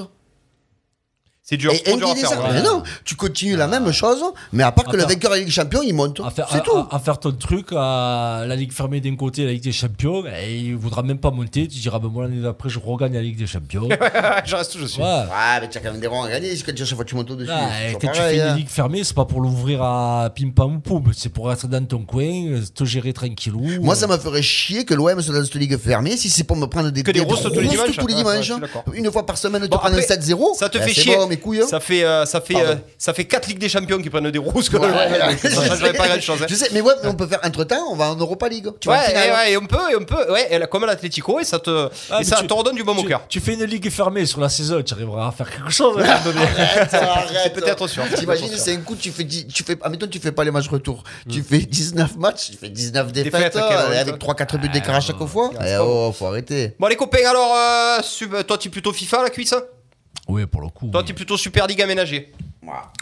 C'est dur, Et trop dur à faire. ouais. Mais non, tu continues la même chose, mais à part que le vainqueur de la Ligue des Champions, il monte. C'est tout. à- à faire ton truc, à la Ligue fermée d'un côté, la Ligue des Champions, et il voudra même pas monter. Tu diras, ben moi l'année d'après, je regagne la Ligue des Champions. ouais. je reste où je suis. Ouais, mais tu as quand même des ronds à gagner. Quand tu- chaque fois que tu montes au-dessus. Quand tu fais une hein. ligue fermée, c'est pas pour l'ouvrir à pim pam ou poum, c'est pour être dans ton coin, euh, te gérer tranquillou. Moi, ça me ferait chier que l'OM soit dans cette ligue fermée si c'est pour me prendre des, Que des des tous les dimanches. Ouais, ouais. Une fois par semaine, te prendre un après, 7-0. Ça te ben, fait chier. Couilles. hein. Ça fait, euh, ça fait, euh, ça fait 4 Ligues des Champions qui prennent des rousses que Ouais, Ça je changerait sais. pas grand chose. Je sais, mais ouais, mais on peut faire entre temps, on va en Europa League. Tu vois, Ouais, et ouais, et on peut, et on peut, ouais, et là, comme l'Atletico, et ça te, Ah, et ça tu- te redonne du bon au tu, cœur. tu fais une ligue fermée sur la saison, tu arriveras à faire quelque chose à un moment. Arrête, arrête. peut-être sûr. T'imagines, c'est un coup, tu fais, tu fais, admettons, tu fais pas les matchs retour. Tu fais 19 matchs, tu fais 19 défaites, euh, avec 3-4 buts d'écart à chaque fois. Eh oh, faut arrêter. Bon, les copains, alors, toi, tu es plutôt FIFA, la cuisse hein? Oui, pour le coup. Toi, oui. tu es plutôt Super Ligue aménagée.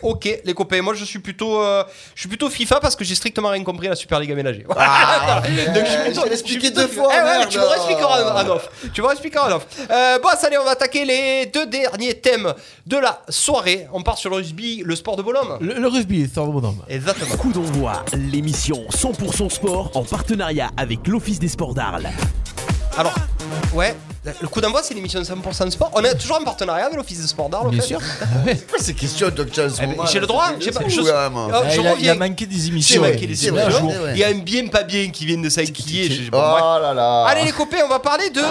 Ok, les copains, moi je suis plutôt, euh, je suis plutôt FIFA parce que j'ai strictement rien compris à la Super Ligue aménagée. Ah, Donc, je suis plutôt- je expliqué deux fois, Eh ouais, mais merde. tu me réexpliqueras en off. Tu me réexpliqueras en off. Euh, bon, allez, on va attaquer les deux derniers thèmes de la soirée. On part sur le rugby, le sport de bonhomme. Le, le rugby, c'est un bonhomme. Exactement. Coup d'envoi, l'émission 100% sport en partenariat avec l'Office des sports d'Arles. Alors, ouais, le coup d'envoi, c'est l'émission 100% sport. On est toujours en partenariat avec l'Office de sport en Bien sûr. C'est quoi ces questions, Docteur Eh ben, J'ai le droit J'ai pas- je- Ah, je il, a, il a reviens. manqué des émissions. vrai. c'est vrai. Il y a un bien pas bien qui vient de s'inquiller. Je- Oh là là. Allez les copains, on va parler de.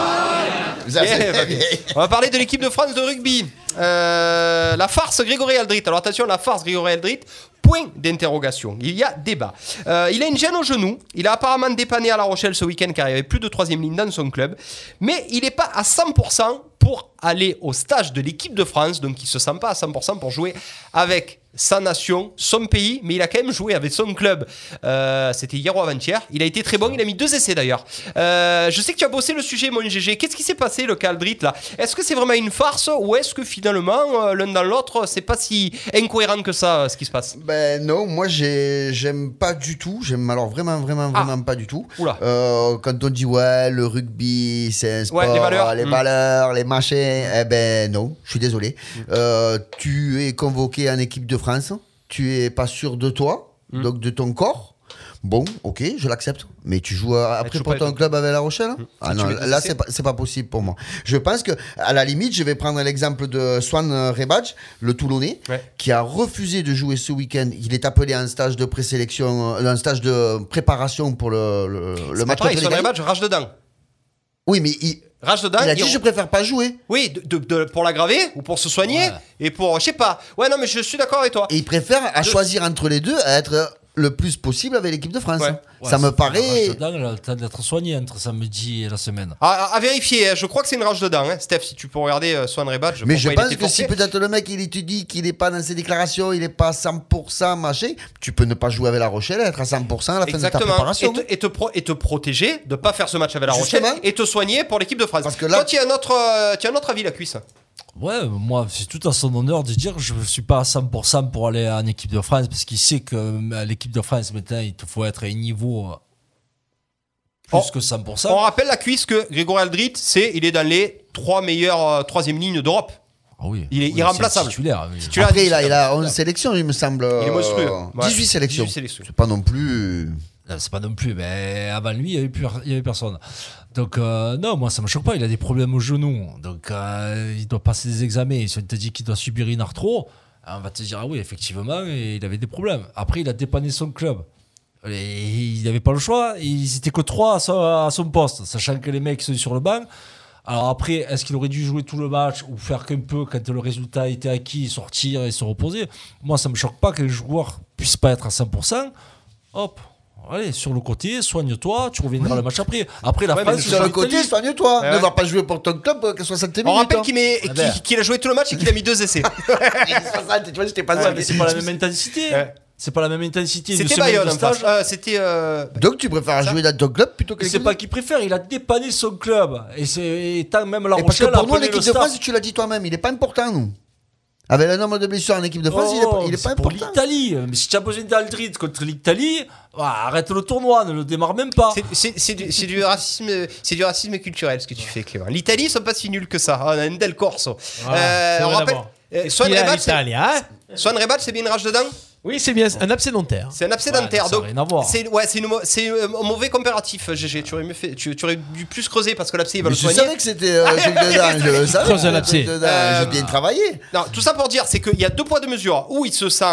On va parler de l'équipe de France de rugby. Euh, la farce Grégory Aldrit. Alors attention, la farce Grégory Aldrit. Point d'interrogation. Il y a débat. Euh, il a une gêne au genou. Il a apparemment dépanné à La Rochelle ce week-end car il n'y avait plus de troisième ligne dans son club. Mais il n'est pas à 100% pour aller au stage de l'équipe de France. Donc il ne se sent pas à 100% pour jouer avec sa nation, son pays, mais il a quand même joué avec son club. Euh, C'était hier ou avant-hier. Il a été très bon, il a mis deux essais d'ailleurs. Euh, je sais que tu as bossé le sujet, mon GG. Qu'est-ce qui s'est passé, le Caldrit, là? Est-ce que c'est vraiment une farce ou est-ce que finalement, euh, l'un dans l'autre, c'est pas si incohérent que ça, ce qui se passe? Ben non, moi j'ai- j'aime pas du tout. J'aime alors vraiment, vraiment, vraiment pas du tout. Oula. Euh, quand on dit ouais, le rugby, c'est un sport, Ouais, les valeurs. les Mm. valeurs, les machins, eh ben non, je suis désolé. Euh, tu es convoqué en équipe de France, tu es pas sûr de toi, Mm. donc de ton corps. Bon, ok, je l'accepte. Mais tu joues après joues pour ton club avec La Rochelle hein Ah Tu non, là c'est pas, c'est pas possible pour moi. Je pense que à la limite, je vais prendre l'exemple de Swan euh, Rebadge, le Toulonnais, Ouais. qui a refusé de jouer ce week-end. Il est appelé à un stage de présélection, euh, un stage de préparation pour le, le, le match pareil, Gagnes. matchs, rage dedans. Oui, mais il, Rage dedans. il a dit je préfère pas jouer. Oui, de, de- de- pour l'aggraver ou pour se soigner et pour, je sais pas. Ouais, non, mais je suis d'accord avec toi. Et il préfère à choisir entre les deux à être le plus possible avec l'équipe de France. Ouais. Ça me paraît. Elle a le temps d'être soignée entre samedi et la semaine. À, à- vérifier, hein, je crois que c'est une rage dedans. Hein. Steph, si tu peux regarder euh, Swan Rebat, Mais je pourquoi il pense que si peut-être le mec il te dit qu'il n'est pas dans ses déclarations, il n'est pas à 100% machin, tu peux ne pas jouer avec La Rochelle et être à 100% à la fin de ta Exactement. préparation. Et te, et te pro- et te protéger de pas faire ce match avec la Justement. Rochelle et te soigner pour l'équipe de France. Parce que là- Toi, tu as un autre, euh, as un autre avis, la cuisse. Ouais, moi, c'est tout à son honneur de dire je ne suis pas à 100% pour aller en équipe de France parce qu'il sait que euh, l'équipe de France, maintenant, il te faut être à un niveau euh, plus Oh. que 100%. On rappelle la cuisse que Grégory Aldrit, c'est, il est dans les trois meilleures euh, troisième lignes d'Europe. Ah oui. Il est Oui, irremplaçable. c'est titulaire, oui. Tu l'as Après, il a, il a 11 sélections, il me semble. Il est monstrueux. euh, Ouais. 18 sélections. 18 sélections. C'est pas non plus. C'est pas non plus, mais avant lui, il n'y avait, plus- il y avait personne. Donc, euh, non, moi, ça me choque pas. Il a des problèmes au genou. Donc, euh, il doit passer des examens. Si on te dit qu'il doit subir une arthro, on va te dire, ah oui, effectivement, il avait des problèmes. Après, il a dépanné son club. Et il n'avait pas le choix. Ils étaient que trois à son, à son poste, sachant que les mecs sont sur le banc. Alors après, est-ce qu'il aurait dû jouer tout le match ou faire qu'un peu quand le résultat était acquis, sortir et se reposer? Moi, ça me choque pas qu'un joueur puisse pas être à 100%. Hop, allez, sur le côté, soigne-toi, tu reviendras le match après. Après, la Ouais, France, Sur le côté, soigne-toi. Ouais, Ne va pas jouer pour ton club euh, que 60 minutes. On rappelle hein. qu'il, Ah ben. qu'il a joué tout le match et qu'il a mis deux essais. 60, tu vois, j'étais pas Ouais, sûr. mais c'est pas la même intensité. C'est pas la même intensité. C'était Bayonne de en face. stage. Euh, c'était. euh, Donc tu préfères jouer dans ton club plutôt que C'est pas qu'il préfère, il a dépanné son club. Et c'est et tant même la Et parce que Rochelle a pour nous, l'équipe de. France, tu l'as dit toi-même, il est pas important, nous. Avec le nombre de blessures en équipe de France, il est pas- il est, Oh, c'est pas pour important. l'Italie. Mais si tu as besoin d'Aldrit contre l'Italie, ah, arrête le tournoi, ne le démarre même pas. C'est- du, du racisme, c'est du racisme culturel ce que tu fais, Clément. L'Italie, ils sont pas si nuls que ça. Ah, On a une del Corso. Voilà, Euh, c'est on rappelle. euh, hein Swan Rebat, c'est bien une rage dedans Oui, c'est bien, un abcès dentaire. C'est un abcès dentaire. ça a donc rien à voir. c'est ouais, c'est une mo- c'est, euh, un mauvais comparatif, GG. Tu aurais, mieux fait, tu, tu aurais dû plus creuser parce que l'abcès, il va Mais le je soigner. savais que c'était euh, je savais. creuse que un abcès. Jacques Dedans, Euh, J'ai bien travaillé. Non, tout ça pour dire, c'est qu'il y a deux poids deux mesures. Où il se sent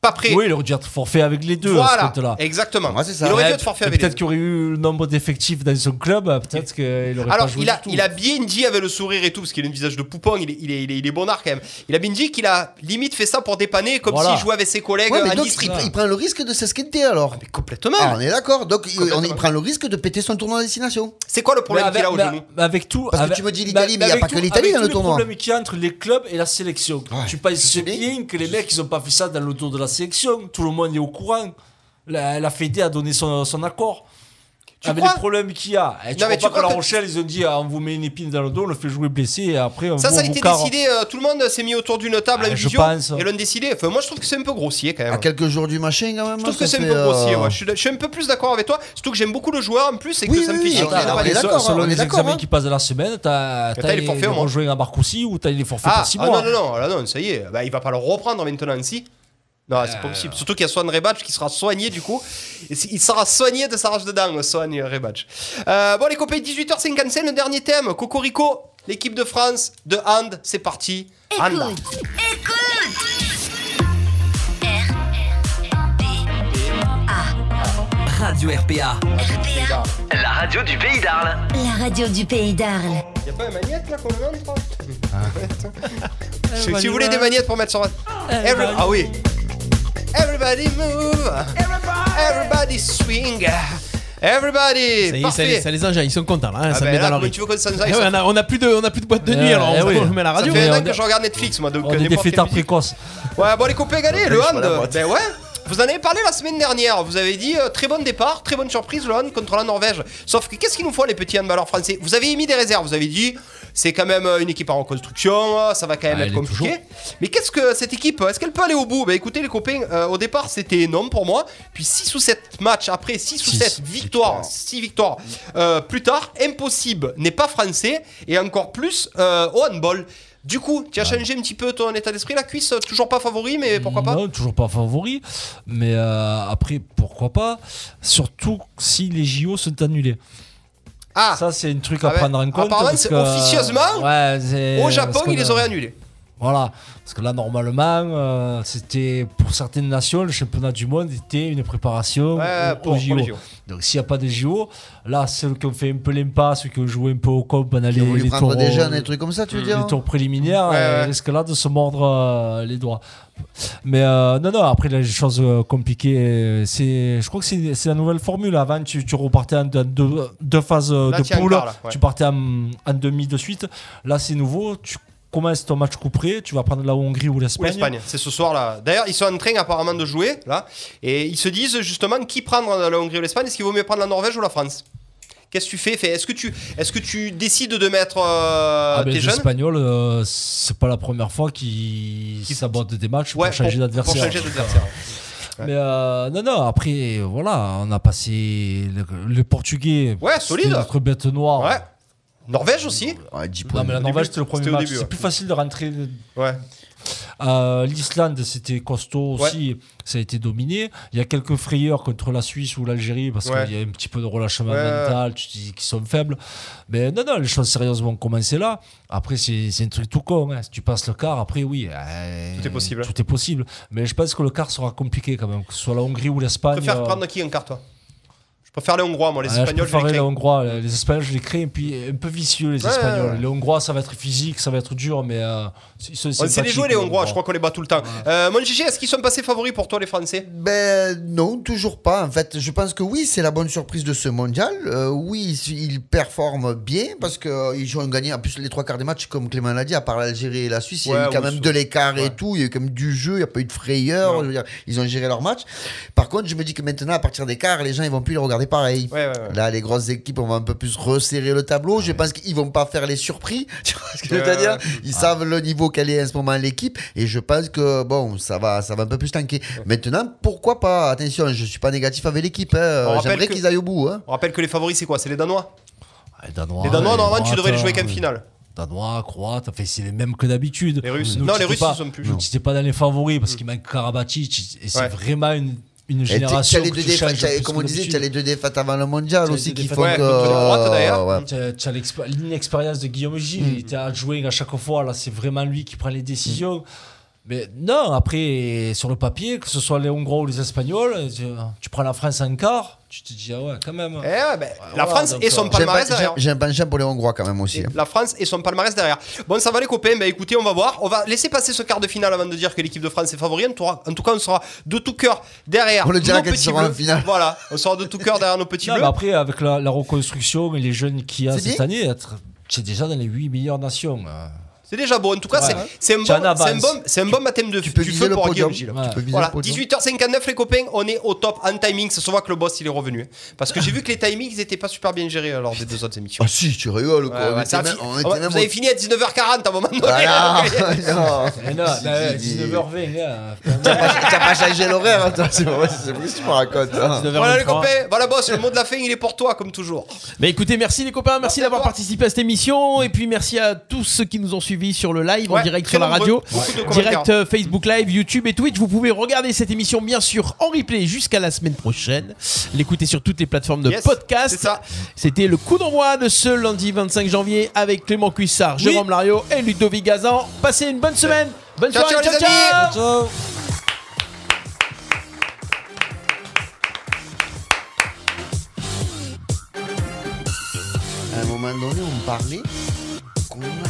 pas prêt. Oui, il aurait dû être forfait avec les deux à ce voilà, compte-là. exactement. Ouais, c'est ça. Il aurait dû être forfait avec les Peut-être qu'il aurait eu le nombre d'effectifs dans son club, peut-être qu'il aurait Alors, pas joué il a, du tout. il a bien dit avec le sourire et tout, parce qu'il a un visage de poupon, il est, il est, il est, il est bonnard quand même. Il a bien dit qu'il a limite fait ça pour dépanner, comme Voilà. s'il jouait avec ses collègues Ouais, mais à donc, district. il, il prend le risque de s'esquinter alors. Mais complètement. Ah, on est d'accord. Donc, il, on- il Complètement. prend le risque de péter son tournoi à destination. C'est quoi le problème avec, qu'il a au mais- genou mais avec tout. Parce que tu me dis l'Italie, mais il y a pas que l'Italie dans le tournoi. les problèmes qu'il y a entre les clubs et la sélection. Tu penses bien. que les mecs, ils ont pas fait ça dans le tour de la sélection. Tout le monde est au courant. La, la Fédé a donné son, son accord. Tu avec crois les problèmes qu'il y a. Et tu Non, mais crois tu pas que la que- Rochelle, ils ont dit ah, on vous met une épine dans le dos, on le fait jouer blessé et après on Ça, vous ça a été décidé, euh, tout le monde s'est mis autour d'une table Ah, en je visio pense. et l'ont décidé. Enfin, moi, je trouve que c'est un peu grossier quand même. À quelques jours du machin, quand même. Je trouve que c'est un fait, peu grossier, euh, ouais. je, suis, je suis un peu plus d'accord avec toi, surtout que j'aime beaucoup le joueur en plus et que Oui, ça me oui, fait oui, chier on Selon on les d'accord, examens hein. qui passent de la semaine, t'as les forfaits, au moins. rejoint à Marcoussis ou t'as les forfaits Ah, pour 6 ah, mois. non, non, non, là, non, ça y est. Bah, il va pas le reprendre maintenant, si. Non, c'est pas possible. Surtout qu'il y a Swan Rebatch qui sera soigné du coup. Il sera soigné de sa rage de dingue, Swan Rebatch. Euh, bon, les copains, 18h55, le dernier thème. Cocorico, l'équipe de France de hand, c'est parti. Hand. Écoute, écoute. Radio RPA, RPA, la radio du pays d'Arles. la radio du pays d'Arles. Y'a pas un magnète là qu'on entre Si si vous voulez des magnettes pour mettre sur votre. Every- Ah oui. Everybody move. Everybody swing. Everybody. Ça y est, ça les, ça les engins, ils sont contents là. hein, Ah ça ben met là, dans leur tu veux aille, Eh ouais, ça on, a, on a plus de, on a plus de boîte de nuit Eh, alors eh on, oui. on met la radio. Ça fait un an que je regarde Netflix, moi, donc On euh, est des fêtards précoces. Ouais, bon, les copains, regardez, le hand. Ben ouais. Vous en avez parlé la semaine dernière. Vous avez dit euh, très bon départ, très bonne surprise, le hand contre la Norvège. Sauf que qu'est-ce qu'il nous faut, les petits handballeurs français? Vous avez émis des réserves. Vous avez dit c'est quand même euh, une équipe en reconstruction, euh, ça va quand même Ah, être compliqué. toujours. Mais qu'est-ce que cette équipe Est-ce qu'elle peut aller au bout? Bah écoutez, les copains, euh, au départ c'était énorme pour moi. Puis 6 ou 7 matchs après, 6 ou Six 7 victoires, 6 victoires euh, plus tard, impossible n'est pas français et encore plus euh, au handball. Du coup, tu as changé un petit peu ton état d'esprit, la cuisse, toujours pas favori, mais pourquoi pas? Non, toujours pas favori. Mais après, pourquoi pas? Surtout si les JO sont annulés. Ah, Ça, c'est un truc à Ah ouais. prendre en compte. Apparemment, parce c'est que- officieusement, Ouais, c'est- au Japon, parce qu'on ils les a- auraient annulés. Voilà, parce que là, normalement, euh, c'était pour certaines nations, le championnat du monde était une préparation Ouais, au- pour- aux pour JO. les JO. Donc, s'il n'y a pas de JO, là, ceux qui ont fait un peu l'impasse, ceux qui ont joué un peu au comp pendant Ils les, ont voulu les prendre tours, des jeunes, euh, des trucs comme ça, tu veux les dire tours préliminaires, Ouais, euh, ouais. risquent là de se mordre euh, les doigts. Mais euh, non, non, après, les choses euh, compliquées, c'est, je crois que c'est, c'est la nouvelle formule. Avant, tu, tu repartais en deux, deux- deux phases euh, Là, de poule, ouais. tu partais en, en demi de suite. Là, c'est nouveau. Tu commences ton match couperé, tu vas prendre la Hongrie ou Ou l'Espagne. l'Espagne, c'est ce soir là. D'ailleurs, ils sont en train apparemment de jouer là, et ils se disent justement qui prendre la Hongrie ou l'Espagne? Est-ce qu'il vaut mieux prendre la Norvège ou la France? Qu'est-ce que tu fais Fais- Est-ce que tu, est-ce que tu décides de mettre euh, Ah ben, tes les jeunes Espagnols, euh, c'est pas la première fois qu'ils sabotent des matchs Ouais, pour changer pour d'adversaire. changer d'adversaire. Mais euh, non, non, après, voilà, on a passé le, le Portugais. Ouais, solide. Notre bête noire. Ouais. Norvège aussi. Ouais, 10 Non, points. mais la Norvège, c'était le premier match. C'est ouais. plus facile de rentrer. Ouais. Euh, L'Islande, c'était costaud Ouais. aussi. Ça a été dominé. Il y a quelques frayeurs contre la Suisse ou l'Algérie parce Ouais. qu'il y a un petit peu de relâchement mental. Tu te dis qu'ils sont faibles. Mais non, non, les choses sérieusement commencé là. Après, c'est un truc tout con. hein. Si tu passes le quart, après, oui. euh, Tout est possible. Tout est possible. Mais je pense que le quart sera compliqué quand même. Que ce soit la Hongrie ou Tu l'Espagne. préfères euh, prendre qui en quart toi? Je préfère les Hongrois, moi les Ouais, je Espagnols. je les préférais les crains. Hongrois. Les Espagnols, je les crée. Et puis, un peu vicieux, les Ouais, Espagnols. ouais, ouais. Les Hongrois, ça va être physique, ça va être dur, mais. euh, On sait les jouer les Hongrois, je crois qu'on les bat tout le temps. Euh, mon Gigi, est-ce qu'ils sont passés favoris pour toi les Français? Ben non, toujours pas. En fait, je pense que oui, c'est la bonne surprise de ce mondial. Euh, oui, ils performent bien parce qu'ils ont gagné en plus les trois quarts des matchs, comme Clément l'a dit, à part l'Algérie et la Suisse, il y a eu quand même de l'écart ouais. et tout. Il y a eu quand même du jeu, il n'y a pas eu de frayeur. Non. Je veux dire, ils ont géré leur match. Par contre, je me dis que maintenant, à partir des quarts, les gens ils vont plus les regarder pareil. Ouais, ouais, ouais. Là, les grosses équipes, on va un peu plus resserrer le tableau. Je pense qu'ils vont pas faire les surpris. Tu vois ce que je veux dire. Ils savent le niveau qu'elle est en ce moment l'équipe. Et je pense que, bon, ça va, ça va un peu plus tanker. Maintenant, pourquoi pas? Attention, je suis pas négatif avec l'équipe. hein. J'aimerais qu'ils aillent au bout. hein. On rappelle que les favoris c'est quoi? C'est les Danois Les Danois, Les Danois, normalement, tu devrais les jouer qu'en euh, finale. Danois, Croates, enfin, c'est les mêmes que d'habitude. Les Russes. Nous, Non, les Russes, pas- ils sont plus. n'étais pas dans les favoris parce qu'il manque Karabatic et c'est Ouais. vraiment une, une génération. as les que deux tu comme on disait, tu as les deux défaites avant le mondial aussi qui font que. Tu as, l'inexpérience de Guillaume Gilles, Mm. il était adjoint à chaque fois. Là, c'est vraiment lui qui prend les décisions. Mais non, après, sur le papier, que ce soit les Hongrois ou les Espagnols, tu, tu prends la France en quart, tu te dis, ah ouais, quand même. Eh ouais, ben, la France donc, et son euh, palmarès derrière. j'ai- un penchant pour les Hongrois quand même aussi. Et hein. La France et son palmarès derrière. Bon, ça va les copains. Bah écoutez, on va voir. On va laisser passer ce quart de finale avant de dire que l'équipe de France est favori. En tout, cas, on sera de tout cœur derrière. On le dira quand seront en finale. Voilà, on sera de tout cœur derrière nos petits Non, bleus. mais après, avec la, la reconstruction et les jeunes qu'il y a C'est cette année, c'est déjà dans les 8 meilleures nations. euh. C'est déjà beau. En tout cas, Ouais. c'est- un, bon, c'est un, bon, c'est un bon baptême de Tu peux du viser feu le pour podium. Guillaume Gilles. Ouais. Tu peux viser Voilà, le podium. 18h59 les copains, on est au top en timing. Ça se voit que le boss il est revenu. Parce que j'ai vu que les timings ils étaient pas super bien gérés lors des deux autres émissions. Ah si, tu rigoles quoi. Ouais, On était même- même vous au- avez fini à 19h40 à un moment donné. Voilà. donc, Non. Mais non, Si, là, si, si. 19h20, hein. T'as pas, changé l'horaire, hein, toi. C'est vrai, ce que tu me racontes. hein. Voilà les copains, voilà boss, le mot de la fin il est pour toi comme toujours. Bah écoutez, merci les copains, merci d'avoir participé à cette émission et puis merci à tous ceux qui nous ont suivis sur le live en direct sur la radio, direct euh, Facebook Live, YouTube et Twitch. Vous pouvez regarder cette émission bien sûr en replay jusqu'à la semaine prochaine. L'écouter sur toutes les plateformes de Yes, podcast. C'était le coup d'envoi de ce lundi 25 janvier avec Clément Cuissard, Oui. Jérôme Lario et Ludovic Gazan. Passez une bonne semaine. Bonne Ciao, soirée, ciao, ciao, les amis. ciao. Ciao. À un moment donné, on me parlait. Comment